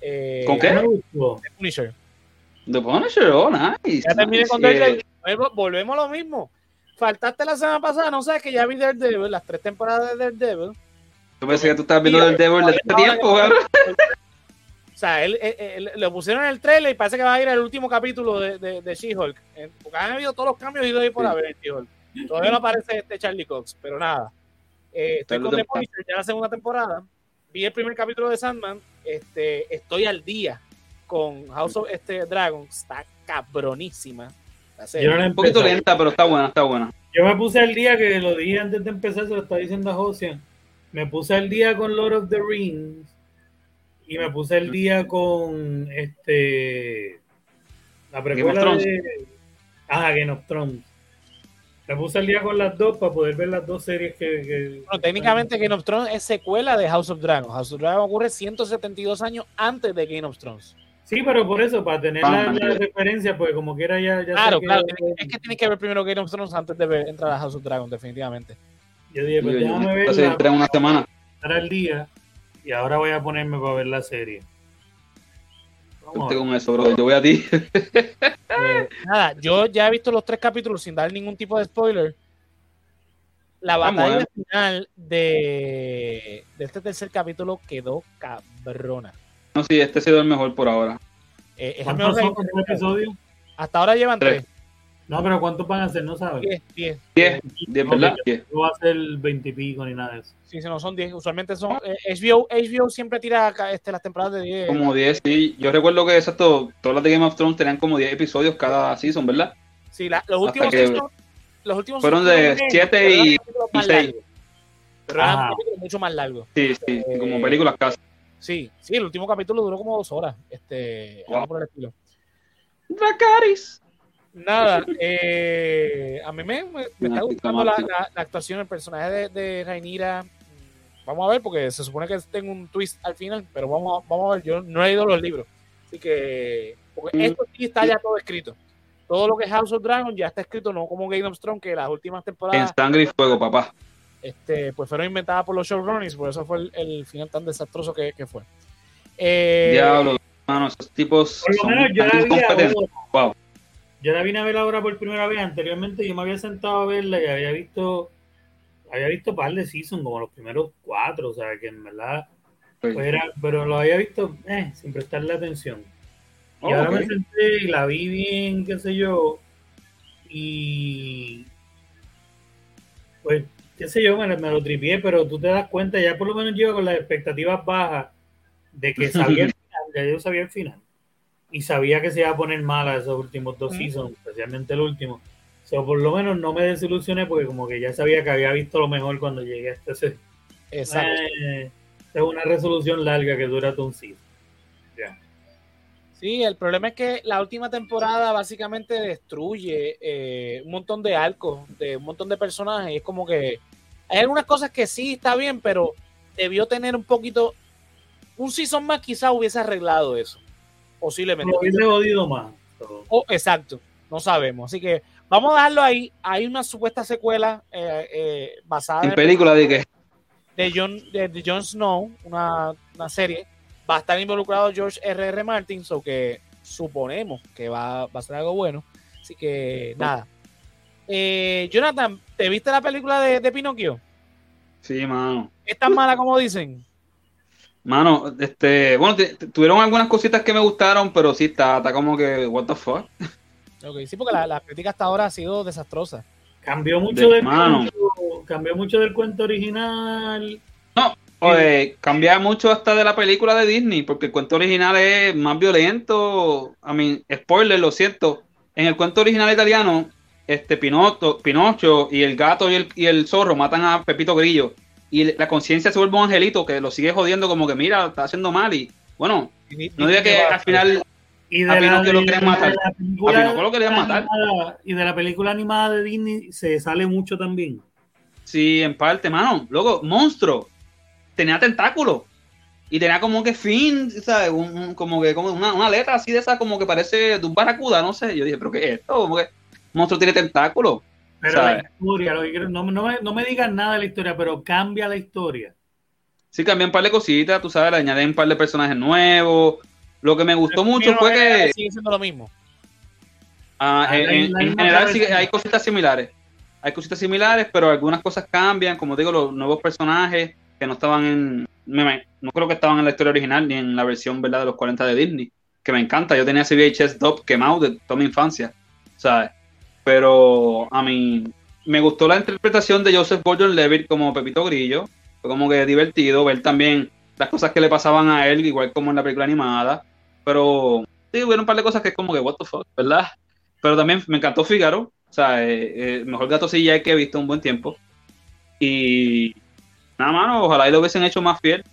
Eh, ¿Con qué? The Punisher. The Punisher, oh, nice. Ya terminé nice. con Eh, Daredevil. Volvemos- Volvemos a lo mismo. Faltaste la semana pasada, no sabes que ya vi Daredevil, las tres temporadas de Daredevil. Yo pensé que tú estabas viendo el Devil desde este tiempo, cabrón. O sea, él, él- él- lo pusieron en el trailer y parece que va a ir al último capítulo de, de, de She-Hulk. Eh, Porque han habido todos los cambios y doy por haber en She-Hulk. Todavía no aparece este Charlie Cox, pero nada. Eh, estoy con The Punisher ya la segunda temporada. Vi el primer capítulo de Sandman. Este, estoy al día con House of este, Dragon. Está cabronísima. Yo, no la Un poquito lenta, pero está buena, está buena. Yo me puse al día que lo dije antes de empezar, se lo estaba diciendo a Josian. Me puse al día con Lord of the Rings y me puse al día con este la precuela de ah, Game of Thrones. Me puse al día con las dos para poder ver las dos series que. que- Bueno, técnicamente Game of Thrones es secuela de House of Dragons. House of Dragons ocurre 172 años antes de Game of Thrones. Sí, pero por eso, para tener Ah, la, la referencia, pues como quiera ya. ya Claro, que- claro. Es que tienes que ver primero Game of Thrones antes de ver- entrar a House of Dragons, definitivamente. Yo dije, pues Yo- yo- déjame entonces verla, entré en una semana. estar al día y ahora voy a ponerme para ver la serie. Vamos con eso, bro. Yo voy a ti. *laughs* Eh, nada, yo ya he visto los tres capítulos sin dar ningún tipo de spoiler. La batalla eh. final de, de este tercer capítulo quedó cabrona. No, sí, este ha sido el mejor por ahora. Eh, es el ¿Cuántos mejor son episodio? Hasta ahora llevan Tres. tres. No, pero ¿cuántos van a ser? No sabes. 10, 10. 10, 10, ¿verdad? 10. No va a ser 20 y pico ni nada de eso. Sí, sí, no son 10. Usualmente son. eh, HBO, HBO siempre tira este, las temporadas de 10. Como 10, sí. Yo recuerdo que exacto, todas las de Game of Thrones tenían como 10 episodios cada season, ¿verdad? Sí, la- los últimos que- season- los últimos fueron de siete y- y seis. Pero mucho más largos. Sí, sí, Eh, como películas casi. Sí, sí, el último capítulo duró como dos horas. Este, Wow. algo por el estilo. Dracarys. Nada, eh, a mí me, me- me está gustando la, diplomática. la- la actuación, el personaje de, de Rhaenyra. Vamos a ver, porque se supone que tengo un twist al final, pero vamos a, vamos a ver. Yo no he leído los libros, así que porque Mm. esto sí está ya todo escrito. Todo lo que es House of Dragon ya está escrito, no como Game of Thrones, que las últimas En temporadas sangre y fuego, papá. Este, pues fueron inventadas por los showrunners, por eso fue el, el final tan desastroso que, que fue. Eh, Diablo, mano, esos tipos Por lo menos yo la vi. Wow. Yo la vine a ver ahora por primera vez. Anteriormente yo me había sentado a verla y había visto había visto un par de seasons, como los primeros cuatro, o sea que en verdad pues era, pero lo había visto eh, sin prestarle atención. Y Oh, ahora me senté y la vi bien, qué sé yo, y pues, qué sé yo, me, me lo tripié, pero tú te das cuenta, ya por lo menos yo con las expectativas bajas de que sabía el *laughs* final, ya yo sabía el final. Y sabía que se iba a poner mala esos últimos dos seasons, especialmente el último. O sea, por lo menos no me desilusioné porque como que ya sabía que había visto lo mejor cuando llegué a este exacto. eh, es una resolución larga que dura todo un season. Sí, el problema es que la última temporada básicamente destruye eh, un montón de arcos, de un montón de personajes. Y es como que hay algunas cosas que sí está bien, pero debió tener un poquito. Un season más quizás hubiese arreglado eso. Posiblemente. Lo hubiese jodido más. Oh, exacto, no sabemos. Así que vamos a dejarlo ahí. Hay una supuesta secuela eh, eh, basada en En el película de que de John, de, de Jon Snow, una, una serie. Va a estar involucrado George R.R. R. Martin, so que suponemos que va, va a ser algo bueno. Así que nada. Eh, Jonathan, ¿te viste la película de, de Pinocchio? Sí, mano. ¿Es tan mala como dicen? Mano, este, bueno, tuvieron algunas cositas que me gustaron, pero sí está, está como que, what the fuck. Ok, sí, porque la, la crítica hasta ahora ha sido desastrosa. cambió mucho De del mano. cuento, cambió mucho del cuento original. Oye, cambia mucho hasta de la película de Disney, porque el cuento original es más violento. A mí, spoiler, lo siento. En el cuento original italiano, este Pinotto, Pinocho y el gato y el, y el zorro matan a Pepito Grillo. Y la conciencia se vuelve un angelito que lo sigue jodiendo como que mira, está haciendo mal. Y bueno, no diga que al final Y de A Pinocchio lo querían matar. de la A película Pinocchio lo querían matar. animada- Y de la película animada de Disney se sale mucho también. Sí, en parte, mano. Luego, monstruo. Tenía tentáculos. Y tenía como que fin, ¿sabes? Un- un- como que como una, una letra así de esa, como que parece de un barracuda, no sé. Yo dije, ¿pero qué es esto? Como que monstruo tiene tentáculos. Pero ¿Sabes? la historia, lo que quiero- no, no me, no me digas nada de la historia, pero cambia la historia. Sí, cambié un par de cositas, tú sabes, le añadí un par de personajes nuevos. Lo que me gustó mucho fue que Sigue siendo lo mismo. ah, Ah, en, en- general sí, hay cositas similares. Hay cositas similares, pero algunas cosas cambian. Como digo, los nuevos personajes que no estaban en. no creo que estaban en la historia original ni en la versión ¿verdad? de los 40 de Disney. Que me encanta. Yo tenía ese VHS dub quemado de toda mi infancia. ¿Sabes? Pero a mí me gustó la interpretación de Joseph Gordon Levitt como Pepito Grillo. Fue como que divertido ver también las cosas que le pasaban a él, igual como en la película animada. Pero sí, hubo un par de cosas que es como que, what the fuck, ¿verdad? Pero también me encantó Figaro. O sea, eh, eh, mejor gato CGI que he visto un buen tiempo. Y nada, mano, ojalá y lo hubiesen hecho más fiel.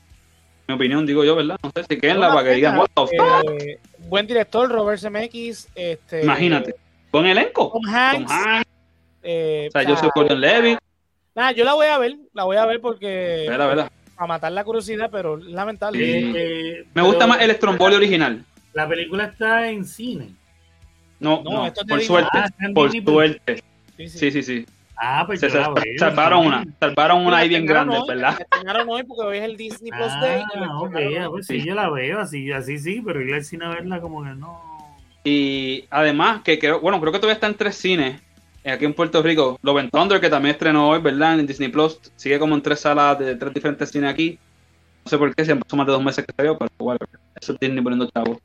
Mi opinión, digo yo, ¿verdad? No sé si queden la para que digan, pena, what the fuck. eh, buen director, Robert Zemeckis. Este, Imagínate. Con elenco. Tom Tom Hanks. Hanks. Eh, O sea, yo soy Gordon Levy. Nada, yo la voy a ver, la voy a ver porque Vela, vela. para matar la curiosidad, pero es lamentable. Sí. Eh, Me gusta pero más el Stromboli original. La película está en cine. No, No, no, por suerte. Ah, Por suerte. Sí, sí. Sí, sí, sí. Ah, pues Se yo la veo, salvaron una. Salvaron una ahí bien grande, hoy, ¿verdad? la estrenaron hoy porque hoy es el Disney Plus Ah, ah, pues sí, yo la veo, así, así sí, pero ir al cine a verla como que no. Y además, que creo, bueno, creo que todavía está en tres cines aquí en Puerto Rico. Love and Thunder, que también estrenó hoy, ¿verdad? En Disney Plus. Sigue como en tres salas de tres diferentes cines aquí. No sé por qué, siempre son más de dos meses que salió, pero igual, eso es Disney poniendo chavos.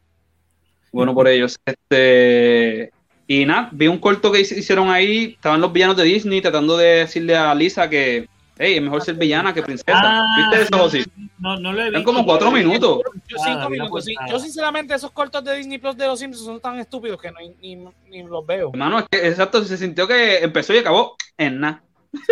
Bueno por ellos. Este. Y nada, vi un corto que hic- hicieron ahí. Estaban los villanos de Disney tratando de decirle a Lisa que, hey, es mejor ser villana que princesa. Ah, ¿Viste eso, sí, sí? No, no lo he visto. como cuatro minutos. Yo Ah, cinco minutos, portada. Yo sinceramente esos cortos de Disney Plus de los Simpsons son tan estúpidos que no, ni, ni los veo. Hermano, es que exacto, se sintió que empezó y acabó en nada.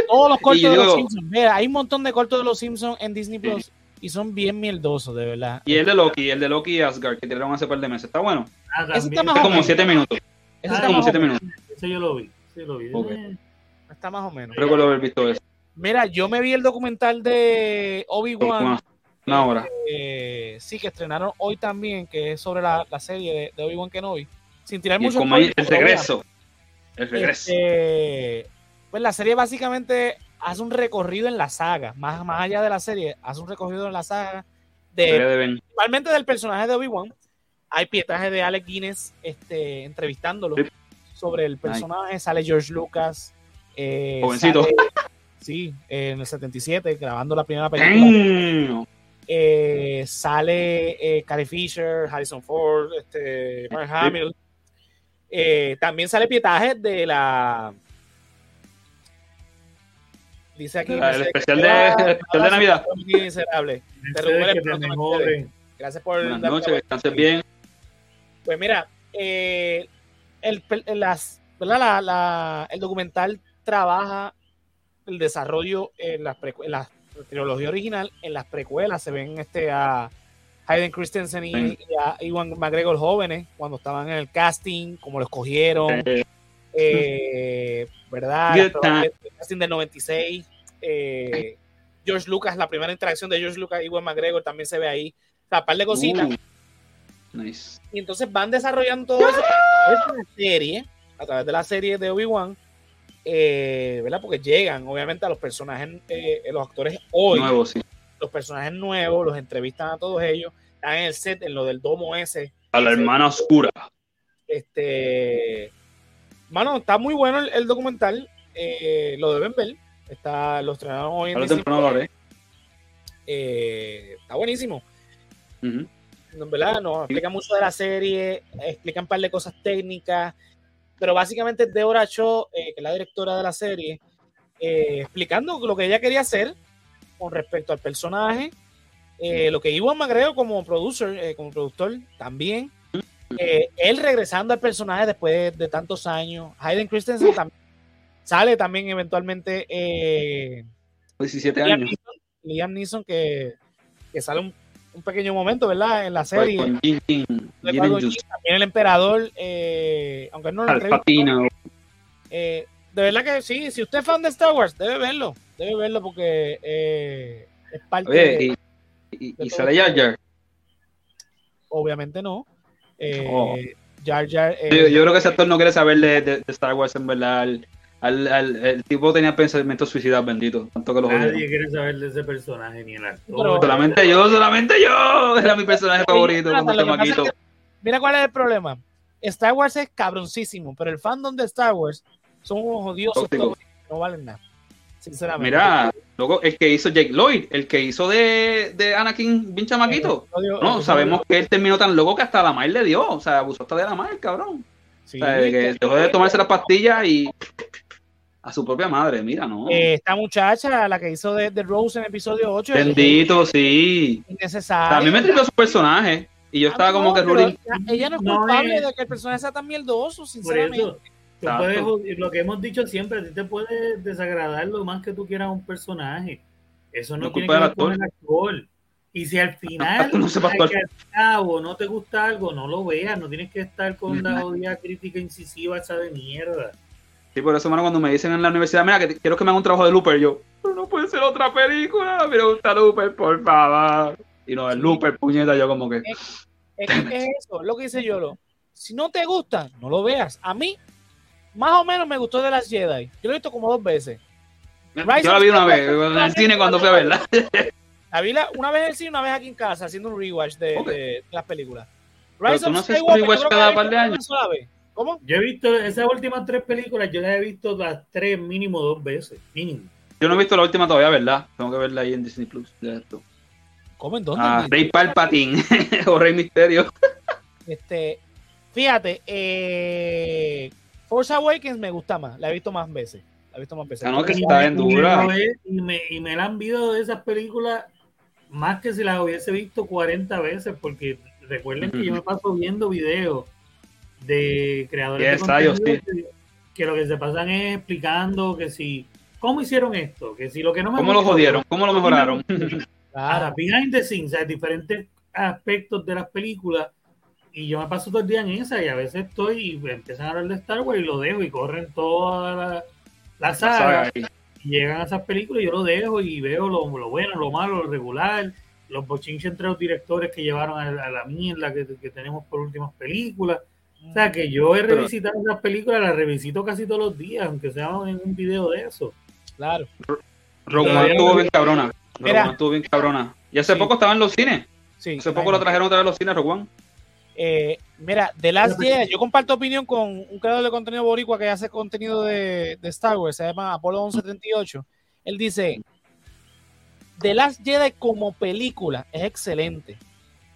Todos los *laughs* cortos de los Simpsons. Mira, hay un montón de cortos de los Simpsons en Disney Plus y son bien mierdosos, de verdad. Y el de Loki, el de Loki y Asgard, que tiraron hace par de meses. Está bueno. Ah, Ese está más Es como siete minutos. Ese Ah, está como más o siete menos. minutos. Eso yo lo vi. Sí, lo vi. Ok. Está más o menos. Recuerdo haber visto eso. Mira, yo me vi el documental de Obi-Wan. Como Una hora. eh, sí, que estrenaron hoy también, que es sobre la, la serie de, de Obi-Wan Kenobi. Sin tirar mucho spoiler, el regreso. El regreso. Este, pues la serie básicamente hace un recorrido en la saga, más, más allá de la serie, hace un recorrido en la saga de de principalmente del personaje de Obi-Wan. Hay pietaje de Alec Guinness este, entrevistándolo Sí. sobre el personaje. Sale George Lucas. eh, Jovencito. sale- sí, en el 77, grabando la primera película. Eh, sale eh, Carrie Fisher, Harrison Ford, este, Mark Hamill. Eh, también sale pietaje de la. Dice aquí. El especial que de- el especial de Navidad. Miserable. Te. Gracias por. Buenas noches, la- que descanses bien. Pues mira, eh, el, pel- las. La- la- el documental trabaja el desarrollo en las, en la trilogía original, en las precuelas se ven este a Hayden Christensen y, Sí. y a Iwan McGregor jóvenes cuando estaban en el casting, como lo escogieron, Eh, eh, ¿verdad? El casting del 96, eh, George Lucas, la primera interacción de George Lucas y Iwan McGregor también se ve ahí, o sea, par de cositas. uh, nice. Y entonces van desarrollando todo eso. Es una serie, a través de la serie de Obi-Wan, eh, ¿verdad? Porque llegan, obviamente, a los personajes, eh, los actores hoy, Nuevo, sí. los personajes nuevos, los entrevistan a todos ellos, están en el set, en lo del domo ese. A la hermana oscura. Este, mano, está muy bueno el, el documental, eh, lo deben ver. Está, lo estrenaron hoy en Ahora temprano lo eh, está buenísimo. En verdad nos explican mucho de la serie, explican un par de cosas técnicas, pero básicamente Deborah Shaw, eh, que es la directora de la serie, eh, explicando lo que ella quería hacer con respecto al personaje, eh, lo que Iwan McGregor como producer, eh, como productor también, eh, él regresando al personaje después de, de tantos años, Hayden Christensen también sale también eventualmente eh, 17 Liam años. Neeson, Liam Neeson que, que sale un, un pequeño momento, ¿verdad? En la serie. Con Jin Jin. Jin también el emperador, eh, aunque no lo eh, de verdad que sí, si usted es fan de Star Wars, debe verlo, debe verlo porque eh, es parte Oye, y, y, y sale Jar Jar. obviamente no. Eh, Oh. Jar Jar, eh, Yo, yo creo que ese actor no quiere saber de, de- de Star Wars, en verdad. Al- al- el tipo tenía pensamientos suicidas, bendito. Tanto que lo Nadie jodieron. quiere saber de ese personaje ni el actor. Pero- Solamente yo, solamente yo. Era mi personaje favorito Jonathan, como lo que pasa es chamaquito. que- mira cuál es el problema. Star Wars es cabroncísimo, pero el fandom de Star Wars son unos odiosos no valen nada. Sinceramente. Mira, luego el que hizo Jake Lloyd, el que hizo de, de Anakin bien chamaquito. Odio- No, odio- sabemos que él terminó tan loco que hasta la Mar le dio. O sea, abusó hasta de la Mar, cabrón. Sí, O sea, de que dejó de tomarse las pastillas y a su propia madre, mira, ¿no? Eh, esta muchacha, la que hizo de, de Rose en episodio 8, es Bendito, sí. O innecesaria. sea, a mí me trivió su personaje y yo estaba Ah, como no, que ruling. ella- Ella no es No culpable es- de que el personaje sea tan mierdoso, Por sinceramente. eso, tú Exacto. puedes- lo que hemos dicho siempre, a ti te puede desagradar lo más que tú quieras a un personaje. Eso no, No tiene culpa que del ver con el actor. Y si al *laughs* final, no sepa al cabo no te gusta algo, no lo veas. No tienes que estar con la odia crítica incisiva esa de mierda. Sí, por eso, mano, cuando me dicen en la universidad, mira, que quiero que me hagan un trabajo de Looper, yo, pero no puede ser otra película, me gusta Looper, por favor. Y no, el Looper, puñeta, yo como que... Es, es que es eso, lo que dice Yolo. Si no te gusta, no lo veas. A mí, más o menos me gustó de las Jedi. Yo lo he visto como dos veces. Rise Yo la vi una vez, en el cine cuando fui a verla. *laughs* La vi la- una vez en el cine, una vez aquí en casa, haciendo un rewatch de, Ok. de- de las películas. Pero Rise tú of no haces rewatch cada par de años. ¿Cómo? Yo he visto esas últimas tres películas, yo las he visto las tres mínimo dos veces, mínimo. Yo no he visto la última todavía, ¿verdad? Tengo que verla ahí en Disney Plus. ya esto. ¿Cómo? ¿En dónde? Ah, Rey Palpatine *laughs* o Rey Misterio. Este, fíjate, eh, Force Awakens me gusta más. La he visto más veces. La he visto más veces. Ah, no, que está dura. Y me, y me la han visto de esas películas más que si las hubiese visto 40 veces, porque recuerden que yo me paso viendo videos de creadores Yes, de I, contenido que, que lo que se pasan es explicando que si, ¿cómo hicieron esto? Que si lo que no me ¿Cómo lo jodieron? ¿Cómo lo mejoraron? Claro. Behind the scenes, o sea, diferentes aspectos de las películas. Y yo me paso todo el día en esa y a veces estoy y empiezan a hablar de Star Wars y lo dejo y corren toda la, la saga. y llegan a esas películas y yo lo dejo y veo lo, lo bueno, lo malo, lo regular, los bochinches entre los directores que llevaron a, a la mierda que, que tenemos por últimas películas. O sea, que yo he revisitado esas películas, las revisito casi todos los días, aunque sea en un video de eso. Claro. Rogue One Todavía estuvo bien cabrona. One estuvo bien cabrona. Y hace Sí. poco estaba en los cines. Sí. Hace poco lo trajeron otra vez a los cines, Rogue One. Eh, mira, The Last Jedi, yo comparto opinión con un creador de contenido boricua que hace contenido de, de Star Wars, se llama Apolo 1138. Él dice, The Last Jedi como película es excelente.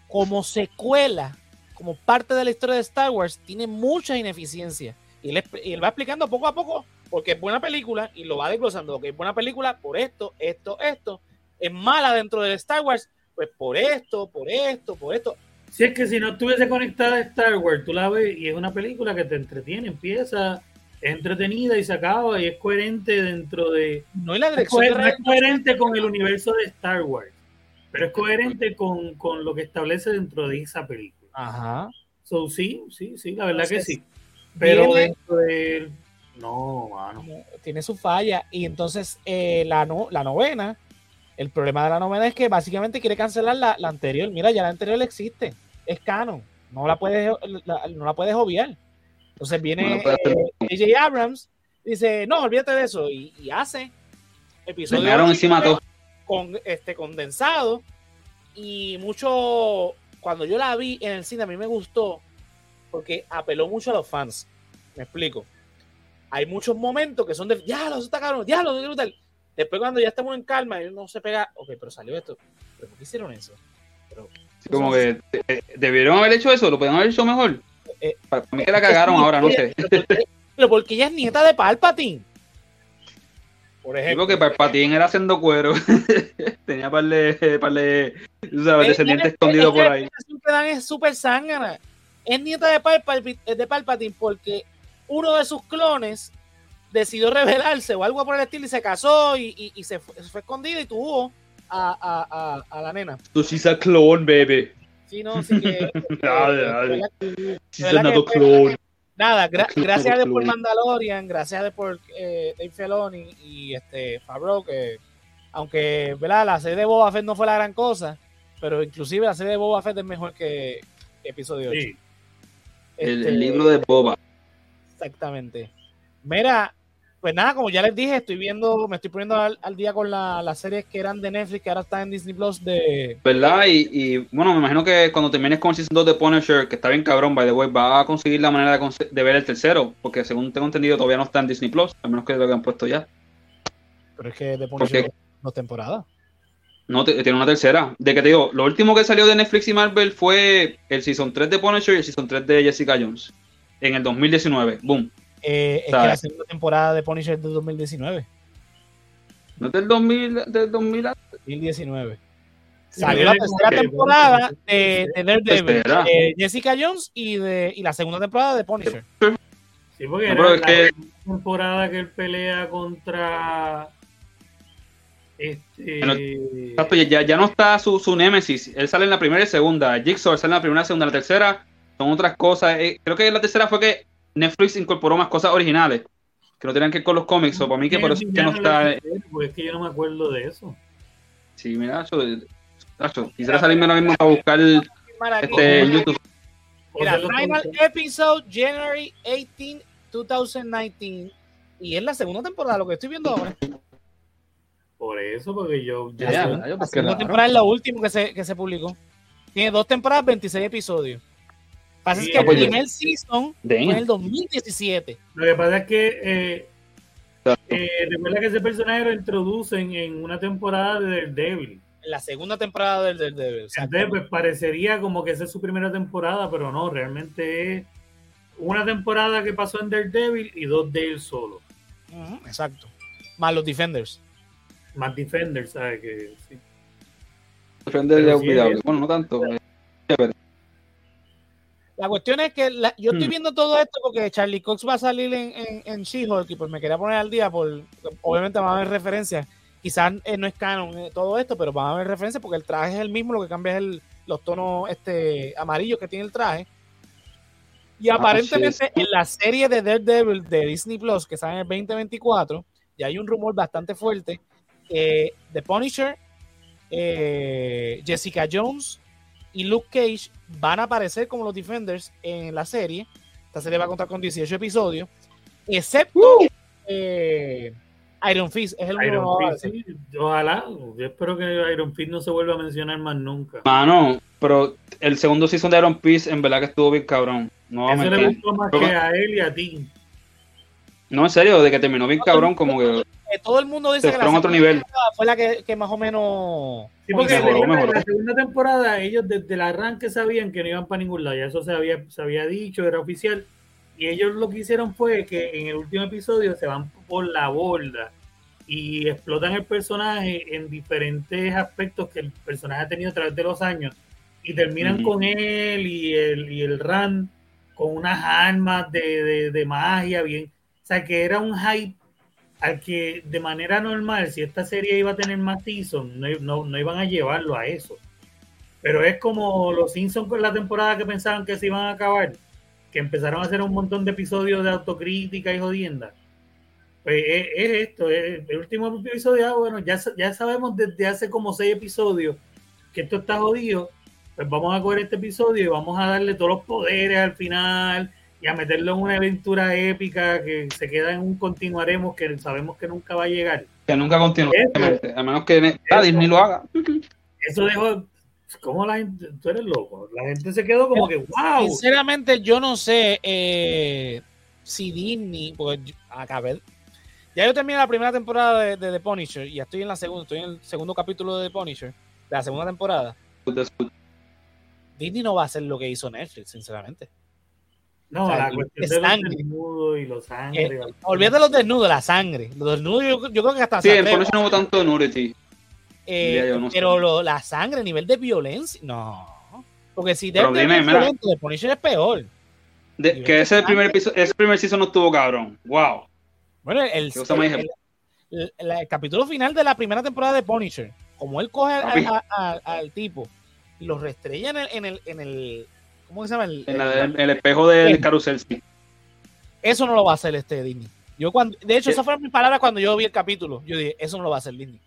Como secuela, como parte de la historia de Star Wars, tiene muchas ineficiencias. Y él, expl- y él va explicando poco a poco porque es buena película y lo va desglosando. Que es buena película por esto, esto, esto. Es mala dentro de Star Wars, pues por esto, por esto, por esto. Si es que si no estuviese conectada a Star Wars, tú la ves y es una película que te entretiene, empieza, es entretenida y se acaba y es coherente dentro de... No hay la es, dirección de coher- no es coherente con el universo de Star Wars, pero es coherente con, con lo que establece dentro de esa película. Ajá. So, sí, sí, sí, la verdad que sí. Pero viene- dentro de... No, mano. tiene su falla. Y entonces eh, la, no, la novena, el problema de la novena es que básicamente quiere cancelar la, la anterior. Mira, ya la anterior existe, es canon, no la puedes, la- no la puedes obviar. Entonces viene hacer. eh. Abrams, dice, no, olvídate de eso, y, y hace mearon encima todo. con este condensado y mucho cuando yo la vi en el cine a mí me gustó porque apeló mucho a los fans me explico hay muchos momentos que son de ya lo está cabrón ya lo brutal después cuando ya estamos en calma y uno se pega ok pero salió esto pero ¿por qué hicieron eso? Pero, Sí, Como que eh, debieron haber hecho eso, lo podían haber hecho mejor. Eh, Para mí que la cagaron ahora, no sé. pero porque, pero porque ella es nieta de Palpatine por ejemplo Digo que Palpatine era haciendo cuero. *laughs* Tenía par de, par de tú sabes, Eh, descendientes es- escondidos es que por ahí. explicación que dan es súper zángana. Es nieta de, Palpatine, de Palpatine porque uno de sus clones decidió rebelarse o algo por el estilo y se casó y, y- y se, fue, se fue escondido y tuvo a, a- a- a la nena. So she's a clone, baby. Sí, no, sí que, *laughs* eh, dale. ¿verdad? She's ¿Verdad another clone. Nada, gra- gracias a Dios por. Mandalorian, gracias a Dios por eh, Dave Filoni y este Favreau, que aunque ¿verdad? la serie de Boba Fett no fue la gran cosa, pero inclusive la serie de Boba Fett es mejor que episodio 8. Sí. El, Este, el libro de Boba. Exactamente. Mira, pues nada, como ya les dije, estoy viendo, me estoy poniendo al, al día con la- las series que eran de Netflix, que ahora están en Disney Plus de... ¿Verdad? Y, y, bueno, me imagino que cuando termines con el Season 2 de Punisher, que está bien cabrón, by the way, va a conseguir la manera de, ver el tercero, porque según tengo entendido todavía no está en Disney Plus, a menos que lo hayan puesto ya. Pero es que de ¿Por Punisher qué? dos temporadas. No, tiene una tercera. De que te digo, lo último que salió de Netflix y Marvel fue el Season 3 de Punisher y el Season 3 de Jessica Jones. En el 2019. Boom. Eh, es que la segunda temporada de Punisher es de 2019. ¿No es del 2000? Del 2000 a- 2019. Sí, Salió la tercera temporada de, de Daredevil, de Jessica Jones y, de, y la segunda temporada de Punisher. Sí, porque No, era pero es la que- temporada que él pelea contra este Exacto, ya, ya no está su, su Némesis. Él sale en la primera y segunda. Jigsaw sale en la primera y segunda. La tercera son otras cosas. Eh, creo que la tercera fue que Netflix incorporó más cosas originales. que no tenían que ver con los cómics, o para mí que por eso es que no está. Pues es que yo no me acuerdo de eso. Sí, mira, Nacho, Nacho, quisiera salirme ahora mismo a buscar este YouTube. Mira, final episode January 18, 2019. Y es la segunda temporada, lo que estoy viendo ahora. Por eso, porque yo. Ya, ya, sé- ya, La pues, temporada es la última que se, que se publicó. Tiene dos temporadas, 26 episodios. Pasa Sí, es que el oye. primer season Damn. fue en el 2017. Lo que pasa es que. Eh, eh, recuerda que ese personaje lo introducen en una temporada de Daredevil. En la segunda temporada del del Devil. Entonces, pues parecería como que esa es su primera temporada, pero no, realmente es una temporada que pasó en Daredevil y dos de él solo. Exacto. Más los Defenders. Más Defenders, ¿sabes? Que, sí. Defender Pero es sí, olvidable. es- Bueno, no tanto. La cuestión es que la- yo estoy Hmm. viendo todo esto porque Charlie Cox va a salir en, en, en She-Hulk y pues me quería poner al día por obviamente van a haber referencias. Quizás eh, no es canon eh, todo esto, pero van a haber referencias porque el traje es el mismo, lo que cambia es el- los tonos este amarillos que tiene el traje. Y Ah, aparentemente en la serie de Daredevil de Disney Plus que sale en el 2024, ya hay un rumor bastante fuerte que The Punisher, eh, Jessica Jones y Luke Cage van a aparecer como los Defenders en la serie. Esta serie va a contar con 18 episodios, excepto eh, Iron Fist, es el único que no va a Iron aparecer. Fist, sí, ojalá. Yo espero que Iron Fist no se vuelva a mencionar más nunca. Mano, pero el segundo season de Iron Fist en verdad que estuvo bien cabrón. No, Eso le gustó más Pero- que a él y a ti. no, en serio, de que terminó bien cabrón, como que Eh, todo el mundo dice que fueron a otro nivel. fue la que, que más o menos Sí, porque Mejoró, que mejoró. la segunda temporada ellos desde el arranque sabían que no iban para ningún lado, ya eso se había, se había dicho, era oficial, y ellos lo que hicieron fue que en el último episodio se van por la borda y explotan el personaje en diferentes aspectos que el personaje ha tenido a través de los años y terminan con él y el, y el Ran con unas armas de, de- de magia, bien, o sea que era un hype al que de manera normal, si esta serie iba a tener más seasons, no, no, no iban a llevarlo a eso. Pero es como los Simpsons con la temporada que pensaban que se iban a acabar, que empezaron a hacer un montón de episodios de autocrítica y jodienda. Pues es, es esto, es el último episodio, ah, bueno, ya, ya sabemos desde hace como seis episodios que esto está jodido, pues vamos a coger este episodio y vamos a darle todos los poderes al final y a meterlo en una aventura épica que se queda en un continuaremos que sabemos que nunca va a llegar. que nunca continúa. Eso. A menos que ah, Disney lo haga. Eso dejó, ¿cómo la gente, tú eres loco? La gente se quedó como que, wow. Sinceramente, yo no sé eh, si Disney, porque yo- acabé. Ya yo terminé la primera temporada de, de The Punisher y ya estoy en la segunda, estoy en el segundo capítulo de The Punisher, de la segunda temporada. Disney no va a hacer lo que hizo Netflix, sinceramente. No, O sea, la el- cuestión el de los sangre. desnudos y los sangre. Eh, olvídate de los desnudos, la sangre. Los desnudos yo, yo creo que hasta Sí, atreve, Punisher no hubo tanto nudity. eh, no pero lo- la sangre, nivel de violencia, no. Porque si mira. violento, The Punisher es peor. De- que ese primer episodio, ese primer season no estuvo cabrón. Wow. Bueno, el, el- el- el- el capítulo final de la primera temporada de Punisher, como él coge al, a- a- tipo y lo restrella en el, en el, en el ¿cómo se llama? El- En la- en el espejo del Sí. carrusel, sí. eso no lo va a hacer este Disney. Yo cuando, de hecho, Sí. esas fueron mis palabras cuando yo vi el capítulo. Yo dije, eso no lo va a hacer Disney.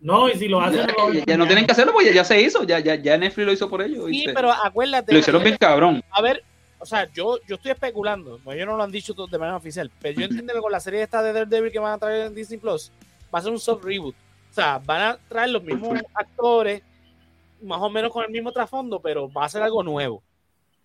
No, y si lo hacen, Ya, no lo ya- ya no tienen que hacerlo porque ya, ya se hizo. Ya, ya, ya Netflix lo hizo por ellos. Sí, ¿viste? pero acuérdate. Lo hicieron bien cabrón. A ver, o sea, yo, yo estoy especulando, porque ellos no lo han dicho de manera oficial, pero yo entiendo que con la serie esta de Daredevil que van a traer en Disney Plus, va a ser un soft reboot. O sea, van a traer los mismos actores, más o menos con el mismo trasfondo, pero va a ser algo nuevo.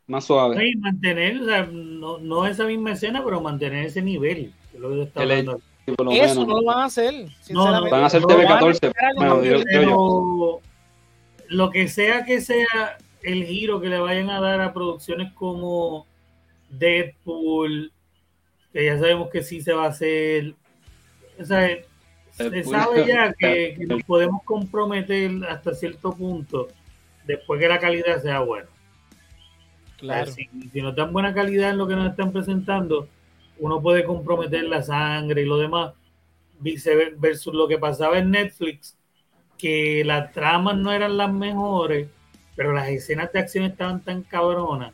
Más suave. Y mantener, o sea, no, no esa misma escena, pero mantener ese nivel. que lo que hablando. Sí, Eso no lo van a hacer, sinceramente. Van a hacer No, TV14. van a hacer algo Bueno, yo. Lo que sea que sea el giro que le vayan a dar a producciones como Deadpool, que ya sabemos que sí se va a hacer. O sea, se sabe ya *laughs* que, que nos podemos comprometer hasta cierto punto después que la calidad sea buena. Claro. Si, si nos dan buena calidad en lo que nos están presentando, uno puede comprometer la sangre y lo demás, versus lo que pasaba en Netflix, que las tramas no eran las mejores, pero las escenas de acción estaban tan cabronas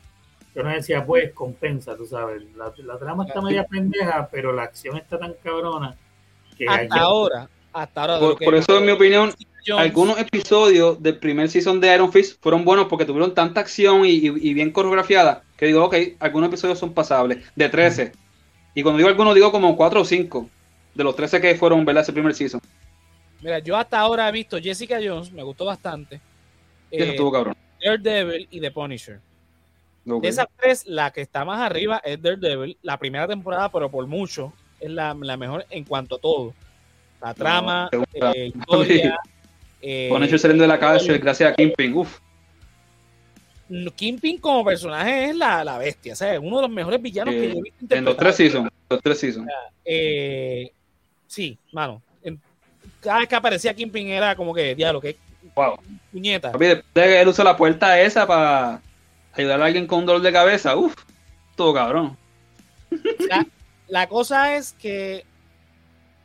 yo no decía, pues, compensa, tú sabes. La, la trama está media pendeja, pero la acción está tan cabrona que Hasta ahora, hasta ahora. Por, por eso, en mi opinión, algunos episodios del primer season de Iron Fist fueron buenos porque tuvieron tanta acción y, y- y bien coreografiada que digo, ok, algunos episodios son pasables, de 13. Y cuando digo algunos, digo como 4 o 5 de los 13 que fueron, ¿verdad? Ese primer season. Mira, yo hasta ahora he visto Jessica Jones, me gustó bastante. Eso eh, estuvo cabrón. Daredevil y The Punisher. Ok. De esas tres, la que está más arriba es Daredevil. La primera temporada, pero por mucho, es la, la mejor en cuanto a todo. La trama, segunda. eh, historia. *laughs* eh, Punisher saliendo de la cárcel gracias a Kingpin. Uf, Kingpin como personaje es la, la bestia, o sea, es uno de los mejores villanos Eh, que yo he visto en los tres seasons. Los tres seasons. Eh, sí, mano. Cada vez que aparecía Kingpin era como que, diablo, que Wow. puñeta. Él usa la puerta esa para ayudar a alguien con un dolor de cabeza, uf, todo cabrón. La, la cosa es que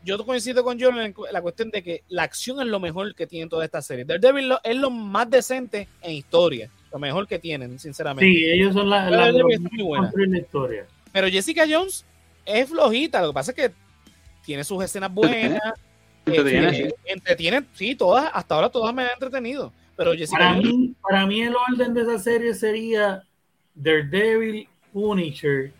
yo coincido con John en la cuestión de que la acción es lo mejor que tiene toda esta serie. Daredevil es lo más decente en historia, lo mejor que tienen, sinceramente. Sí, ellos son la, los está muy buena. la historia. Pero Jessica Jones es flojita, lo que pasa es que tiene sus escenas buenas, Entretiene, eh, sí. sí, todas, hasta ahora todas me han entretenido. Pero Jessica Para Jones, mí, para mí el orden de esa serie sería Daredevil, Punisher,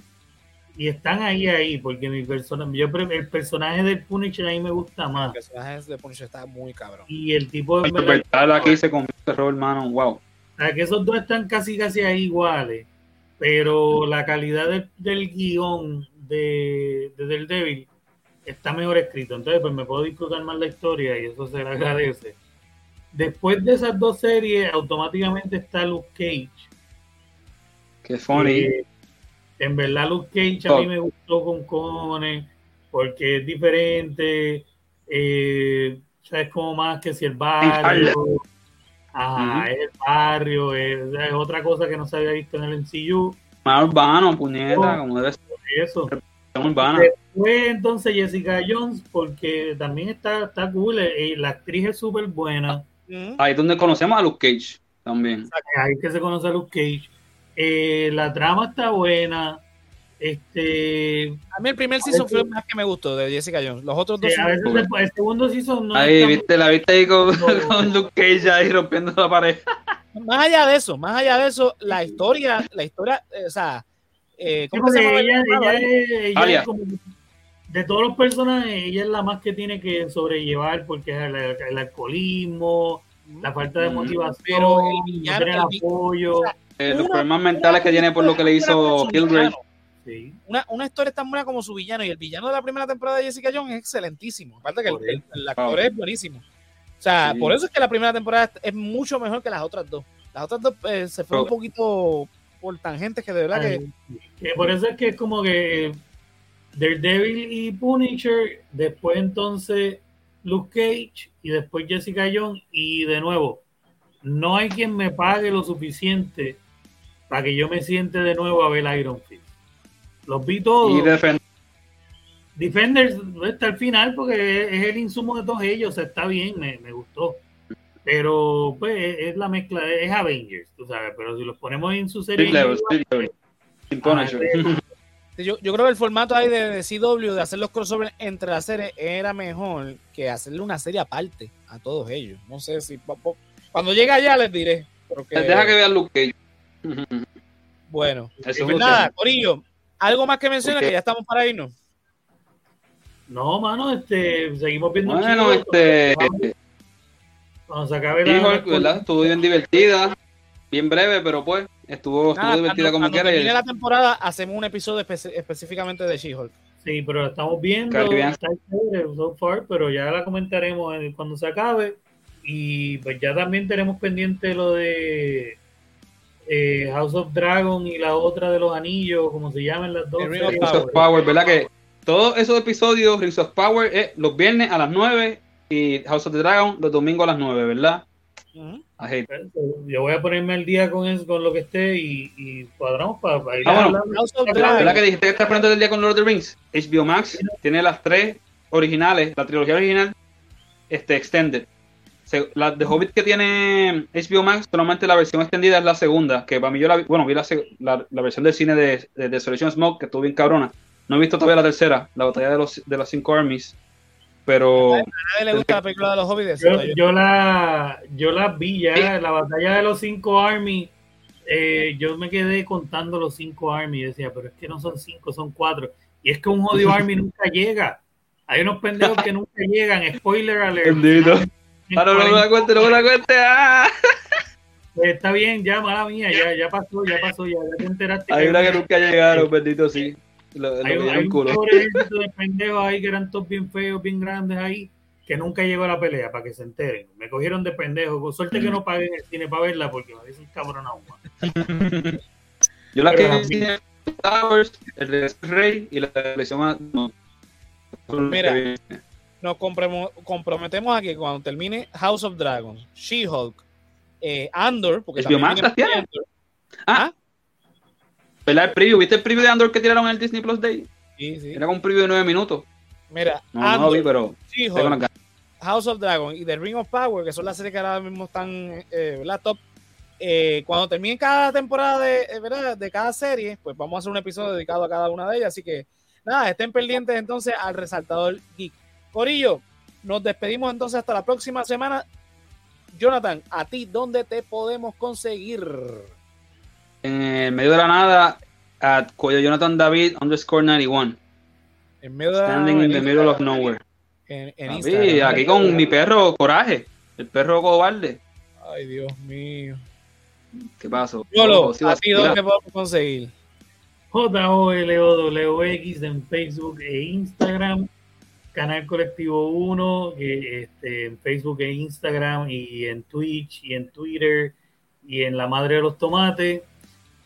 y están ahí ahí, porque mi persona, yo el personaje del Punisher a mí me gusta el más. personaje de Punisher está muy cabrón. Y el tipo de Interpretar aquí se convierte en terror, hermano. Wow. O sea, que esos dos están casi casi ahí iguales, pero la calidad de- del guion de, de Daredevil está mejor escrito. Entonces, pues me puedo disfrutar más la historia y eso se le agradece. Después de esas dos series, automáticamente está Luke Cage. Qué funny. Eh, en verdad, Luke Cage a Oh. mí me gustó con cojones porque es diferente. Eh, sabes como más que si el barrio. Ajá, es el barrio, es, es otra cosa que no se había visto en el MCU. Más urbano, puñeta, como debe ser Eso. urbana. Después entonces Jessica Jones, porque también está, está cool, eh, la actriz es súper buena. Ahí es donde conocemos a Luke Cage también. Ahí que se conoce a Luke Cage. Eh, la trama está buena. Este, A mí el primer season fue el más que me gustó de Jessica Jones. Los otros dos eh, a veces el, el segundo season no Ahí, viste, la viste ahí con, No. *laughs* con Luke Cage ahí rompiendo la pared. más allá de eso, más allá de eso, la historia, la historia, eh, o sea, eh, Sí, ¿cómo se llama? ella, ella es, ella Alia. es como- de todos los personajes, ella es la más que tiene que sobrellevar porque es el, el alcoholismo, la falta de motivación, Pero el no tener el apoyo. Eh, los problemas mentales que tiene por lo que le hizo Kilgrave. Sí. Una, una historia tan buena como su villano y el villano de la primera temporada de Jessica Jones es excelentísimo. Aparte que el, el- el actor Wow. es buenísimo. O sea, Sí. por eso es que la primera temporada es mucho mejor que las otras dos. Las otras dos eh, se fueron Pero- un poquito por tangentes que de verdad que Ay, que por eso es que es como que Daredevil y Punisher, después entonces Luke Cage y después Jessica Jones y de nuevo, no hay quien me pague lo suficiente para que yo me siente de nuevo a ver Iron Fist. Los vi todos. Y defender. Defenders está al final porque es el insumo de todos ellos, o sea, está bien, me, me gustó. Pero pues es, es la mezcla, es Avengers, tú sabes, pero si los ponemos en su serie... Ah, *laughs* yo, yo creo que el formato ahí de, de CW de hacer los crossovers entre las series era mejor que hacerle una serie aparte a todos ellos. No sé si cuando llegue allá les diré. porque- Deja que vean Luke Cage. Bueno, Eso pues es nada, Corillo, algo más que mencionar Ok. que ya estamos para irnos. No, mano, este, seguimos viendo Bueno, She-Hulk. este. Cuando se acabe la- She-Hulk, ¿verdad? Estuvo bien divertida. Bien breve, pero pues. Estuvo, estuvo Nada, divertida cuando- como cuando quiera. termine Y, la temporada hacemos un episodio espe- específicamente de She-Hulk. Sí, pero la estamos viendo, Caribbean. está chévere so far, pero ya la comentaremos en- cuando se acabe. Y pues ya también tenemos pendiente lo de eh, House of Dragon y la otra de los anillos, como se llaman las dos. Rings of Power, ¿verdad? Que todos esos episodios, Rings of Power, es los viernes a las 9 y House of the Dragon los domingos a las 9, ¿verdad? Ujú. I hate. Yo voy a ponerme al día con eso, con lo que esté y, y cuadramos para, para ir Ah, bueno. hablando. House of Claro, Dragon. ¿Verdad que dijiste que estás poniendo el día con Lord of the Rings? HBO Max tiene las tres originales, la trilogía original, este Extended. Se- la de Hobbit que tiene HBO Max, solamente la versión extendida es la segunda, que para mí yo la vi, bueno, vi la, la, la versión del cine de, de Desolation Smoke, que estuvo bien cabrona. No he visto todavía la tercera, la batalla de los, de las cinco armies, pero A nadie le gusta la película de los hobbits. Yo, la, yo la vi ya, la batalla de los cinco Army. eh, yo me quedé contando los cinco Army y decía, pero es que no son cinco, son cuatro. Y es que un jodido Army nunca llega. Hay unos pendejos que nunca llegan. Spoiler alert. *laughs* Ah, no, no me la cuente, no me la cuente. ¡Ah! Pues está bien, ya, mala mía, ya, ya pasó, ya pasó, ya, ya te enteraste. Hay una que nunca llegaron, bendito, sí. Lo, lo hay, dieron hay un culo. de pendejos ahí que eran todos bien feos, bien grandes ahí, que nunca llegó a la pelea, para que se enteren. Me cogieron de pendejo. Con suerte que no paguen el cine para verla, porque me dicen cabrón aún. Yo la que vi en Wars, el de Rey y la elección más. Mira. Nos comprometemos a que cuando termine House of Dragons, She-Hulk, eh, Andor, porque HBO Max las tiene. Andor. Ah, ¿verdad? El preview, ¿viste el preview de Andor que tiraron en el Disney Plus Day? Sí, sí. Era un preview de nueve minutos. Mira, No, no lo Andor, vi, pero She-Hulk. House of Dragon y The Ring of Power, que son las series que ahora mismo están eh, ¿verdad? top, eh, cuando termine cada temporada de, eh, ¿verdad? de cada serie, pues vamos a hacer un episodio dedicado a cada una de ellas. Así que nada, estén pendientes entonces al resaltador geek. Corillo, nos despedimos entonces hasta la próxima semana. Jonathan, a ti, ¿dónde te podemos conseguir? En el medio de la nada, at Cuello Jonathan David underscore 91. En medio de la- Standing in the middle of nowhere. En, en aquí con mi perro Coraje, el perro cobarde. Ay, Dios mío. ¿Qué pasó? Yolo, a ti. ¿dónde te podemos conseguir? JOLOWX en Facebook e Instagram, Canal Colectivo 1, que, este, en Facebook e Instagram, y en Twitch, y en Twitter, y en La Madre de los Tomates.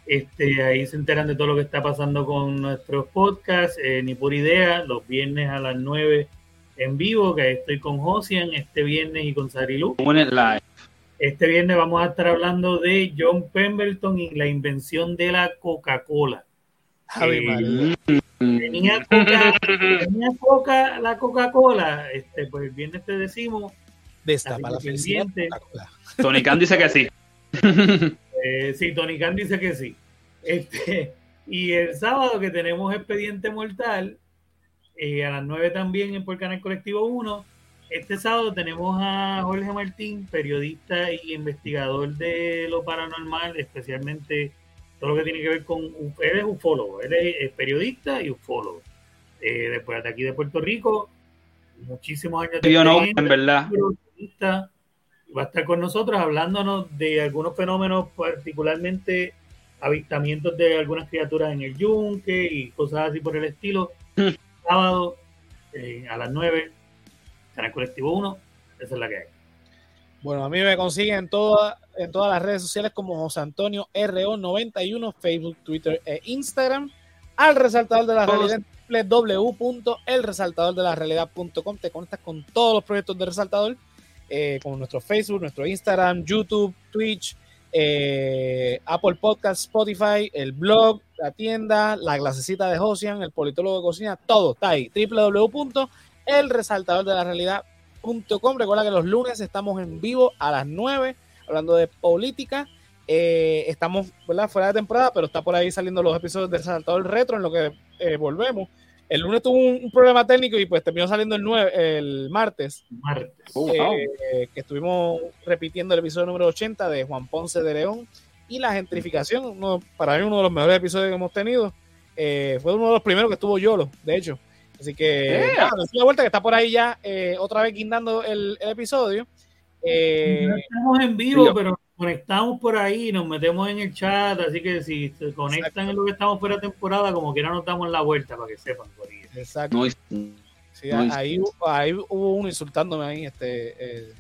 Este, ahí se enteran de todo lo que está pasando con nuestros podcasts, eh, ni por idea, los viernes a las 9 en vivo, que estoy con Josian este viernes y con Sarilu. Este viernes vamos a estar hablando de John Pemberton y la invención de la Coca-Cola. Eh, tenía coca, tenía coca la Coca-Cola, este, pues el viernes te decimos, Destapa la felicidad. Tony Khan dice que sí. eh, sí, Tony Khan dice que sí. Este, y el sábado que tenemos Expediente Mortal, eh, a las 9 también por Canal Colectivo 1. Este sábado tenemos a Jorge Martín, periodista y investigador de lo paranormal, especialmente todo lo que tiene que ver con... Él es ufólogo, él es periodista y ufólogo. Eh, después de aquí de Puerto Rico, muchísimos años de Yo no, en verdad. va a estar con nosotros hablándonos de algunos fenómenos, particularmente avistamientos de algunas criaturas en el yunque y cosas así por el estilo. Sábado eh, a las 9, Canal Colectivo 1, esa es la que hay. Bueno, a mí me consiguen en, toda- en todas las redes sociales como José Antonio RO91, Facebook, Twitter e Instagram. Al resaltador de la realidad www.elresaltadordelarealidad.com te conectas con todos los proyectos de Resaltador, eh, como nuestro Facebook, nuestro Instagram, YouTube, Twitch, eh, Apple Podcast, Spotify, el blog, la tienda, la clasecita de Josian, el politólogo de cocina, todo está ahí. www.elresaltadordelarealidad.com Recuerda que los lunes estamos en vivo a las 9 hablando de política. Eh, estamos ¿verdad? fuera de temporada, pero está por ahí saliendo los episodios de Resaltador Retro en lo que eh, volvemos. El lunes tuvo un, un problema técnico y pues terminó saliendo el, 9, el martes, Martes. Oh, wow. eh, que estuvimos repitiendo el episodio número 80 de Juan Ponce de León y la gentrificación, uno- para mí uno de los mejores episodios que hemos tenido. Eh, fue uno de los primeros que estuvo Yolo, de hecho. Así que, Yeah. nada, la vuelta que está por ahí ya eh, otra vez guindando el, el episodio. Eh, No estamos en vivo, yo- pero nos conectamos por ahí, nos metemos en el chat, así que si se conectan en lo que estamos fuera de temporada, como quiera nos damos la vuelta para que sepan por ahí. exacto. No, Sí, No, ahí, ahí hubo uno insultándome ahí, este, eh,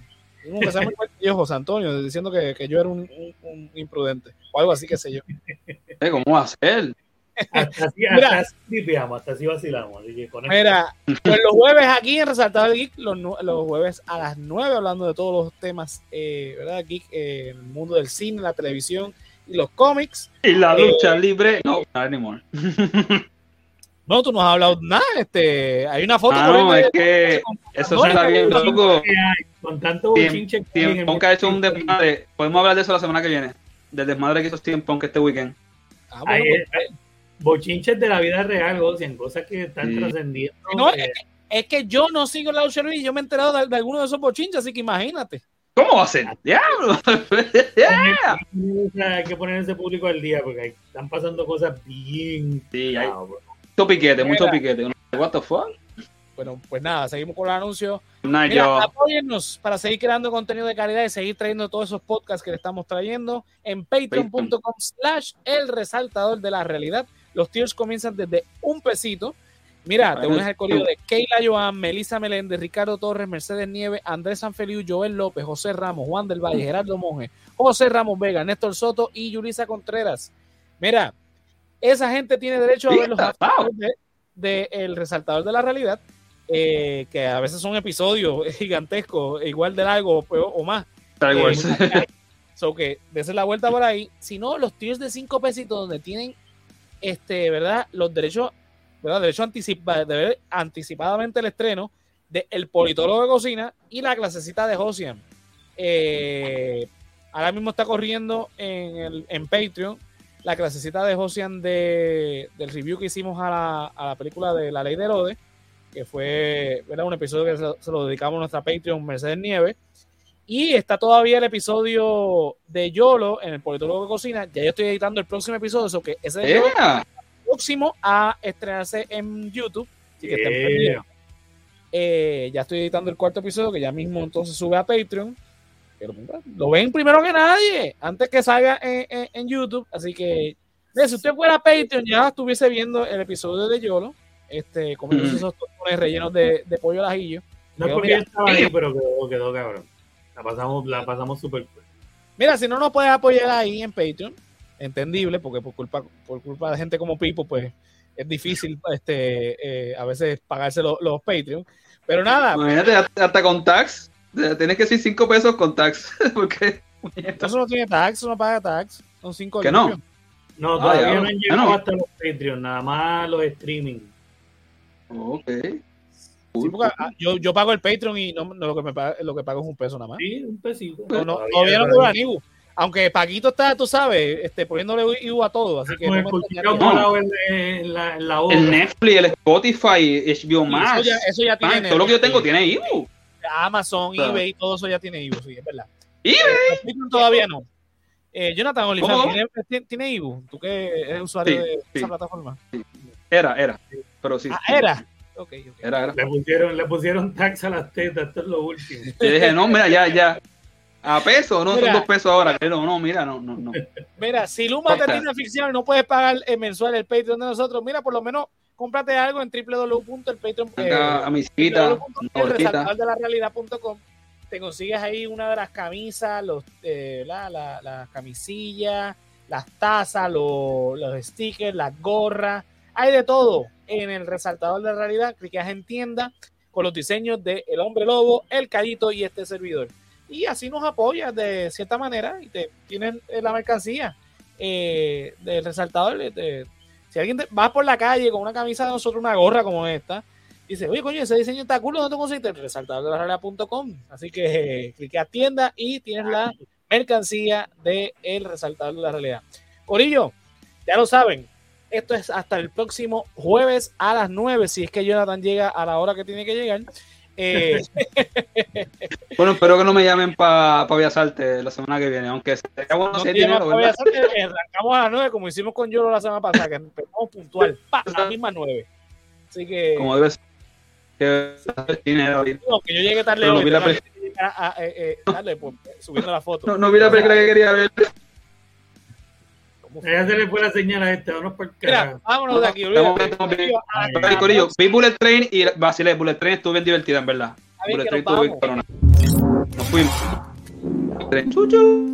uno que se llama yo, José Antonio, diciendo que, que yo era un, un- un imprudente, o algo así, que sé yo. eh, ¿cómo va a ser? Hasta así, *laughs* Mira. hasta así tripeamos, hasta así vacilamos. Así que. Mira, pues los jueves aquí en Resaltador Geek, los, los jueves a las 9, hablando de todos los temas, eh, ¿verdad? Geek, eh, el mundo del cine, la televisión y los cómics. Y la Eh, lucha libre. No, anymore. *laughs* No, tú no has hablado nada, este, hay una foto Ah, no, de- es que eso está bien que- loco. Con tanto bochinche que ha hecho un desmadre. Podemos hablar de eso la semana que viene. Del desmadre que hizo CM Punk este weekend. Ah, bueno, pues, bochinches de la vida real, Ocean, cosas que están Sí. trascendiendo. No, eh, es que yo no sigo la lucha libre y yo me he enterado de, de alguno de esos bochinches, así que imagínate. ¿Cómo va a ser? ¡Diablo! *laughs* Yeah. *laughs* hay que poner ese público al día porque ahí están pasando cosas bien. Sí, hay mucho piquete, mucho piquete. What the fuck? Bueno, pues nada, seguimos con los anuncios. Nah, Mira, yo. apóyennos para seguir creando contenido de calidad y seguir trayendo todos esos podcasts que le estamos trayendo en patreon.com slash el resaltador de la realidad. Los tiers comienzan desde un pesito. Mira, te unes al correo de Keila Joan, Melissa Meléndez, Ricardo Torres, Mercedes Nieves, Andrés Sanfeliu, Joel López, José Ramos, Juan del Valle, Gerardo Monge, José Ramos Vega, Néstor Soto y Yulisa Contreras. Mira, esa gente tiene derecho a ver los aftermath de, El Resaltador de la Realidad, eh, que a veces son episodios *laughs* gigantescos, igual de largo o, o más. Star Wars. Eh, so que desen la vuelta por ahí. Si no, los tiers de 5 pesitos donde tienen este, ¿verdad? Los derechos, ¿verdad? Derecho anticipa, de ver anticipadamente el estreno de El Politólogo de Cocina y la clasecita de Josian. Eh, ahora mismo está corriendo en, el, en Patreon la clasecita de Josian de, del review que hicimos a la, a la película de La Ley de Herodes, que fue ¿verdad? un episodio que se, se lo dedicamos a nuestra Patreon Mercedes Nieves. Y está todavía el episodio de Yolo en el Politólogo de Cocina. Ya yo estoy editando el próximo episodio, eso que ese es el próximo a estrenarse en YouTube. Así que estén Yeah. pendientes. Eh, ya estoy editando el cuarto episodio que ya mismo entonces sube a Patreon. Pero, lo ven primero que nadie, antes que salga en, en- en YouTube. Así que, mira, si usted fuera a Patreon, ya estuviese viendo el episodio de Yolo, este, comiéndose Ujú. esos tostones rellenos de, de pollo al ajillo. No es porque mira, yo estaba ahí, pero quedó, quedó cabrón. La pasamos, la pasamos súper cool. Mira, si no nos puedes apoyar ahí en Patreon, entendible, porque por culpa, por culpa de gente como Pipo, pues es difícil este, eh, a veces pagarse lo- los Patreon. Pero nada, Imagínate, hasta, con tax. Tienes que decir 5 pesos con tax. *laughs* Porque. eso no tiene tax, eso no paga tax. Son cinco Que no. No, Ah, todavía no han llegado Bueno. hasta los Patreon, nada más los streaming. Ok. Sí, porque, ah, yo, yo pago el Patreon y no, no lo, que me paga- lo que pago es un peso nada más. Sí, un pesito. No, no, Todavía, no cobran IBU. Aunque Paquito está, tú sabes, este, poniéndole IBU a todo. Así que no el me en la, la. El Netflix, el Spotify, HBO eso, Max. ya, eso ya tiene. Man, todo lo que yo tengo tiene Ibu. Amazon, O sea, eBay, todo eso ya tiene IBU, sí, es verdad. eBay. El Patreon todavía no. Eh, Jonathan Oliver, ¿Cómo? ¿tiene, tiene? ¿Tú que eres usuario Sí, de sí. esa plataforma? Era, era. Pero sí. Ah, sí. era. Era, era. Le pusieron, le pusieron tax a las tetas, esto es lo último. *laughs* Yo dije, no, mira, ya, ya. A peso, no Mira. son dos pesos ahora. No, no, mira, no, no, no. Mira, si Luma te tiene ficción y no puedes pagar el mensual el Patreon de nosotros, mira, por lo menos cómprate algo en www.elpatreon. Acá a mi cita, una horquita. de la realidad.com te consigues ahí una de las camisas, los, eh, la, la, las camisillas, las tazas, los, los stickers, las gorras, hay de todo en el resaltador de realidad, clicas en tienda con los diseños de El Hombre Lobo, El Callito y este servidor. Y así nos apoyas de cierta manera y te tienen eh, la mercancía eh, del resaltador. de- si alguien te, vas por la calle con una camisa de nosotros, una gorra como esta, dice, oye, coño, ese diseño está cool, ¿dónde te conseguiste? El resaltador de la realidad.com. Así que eh, clique a tienda y tienes la mercancía de el resaltador de la realidad. Corillo, ya lo saben, esto es hasta el próximo jueves a las 9, si es que Jonathan llega a la hora que tiene que llegar. Eh, *laughs* Bueno, espero que no me llamen para pa Viasarte la semana que viene, aunque sería bueno no dinero, a las 9 como hicimos con Yolo la semana pasada, que empezamos puntual, pa, a las mismas 9. Así que, Como debe ser. Que dinero no, que yo llegué tarde Pero no vi la a- a- eh, eh, tarde, pues, subiendo la foto. No, no vi la película que quería ver. ¿Cómo fue? Ya se le fue la señal a este, vámonos por el Mira, carajo. vámonos de aquí. Olvídate. Corillo, vi Bullet Train y vacilé. Bullet Train estuvo bien divertida, en verdad. Bullet Train nos estuvo bien cabrona. Nos fuimos. Tren. Chu, chu.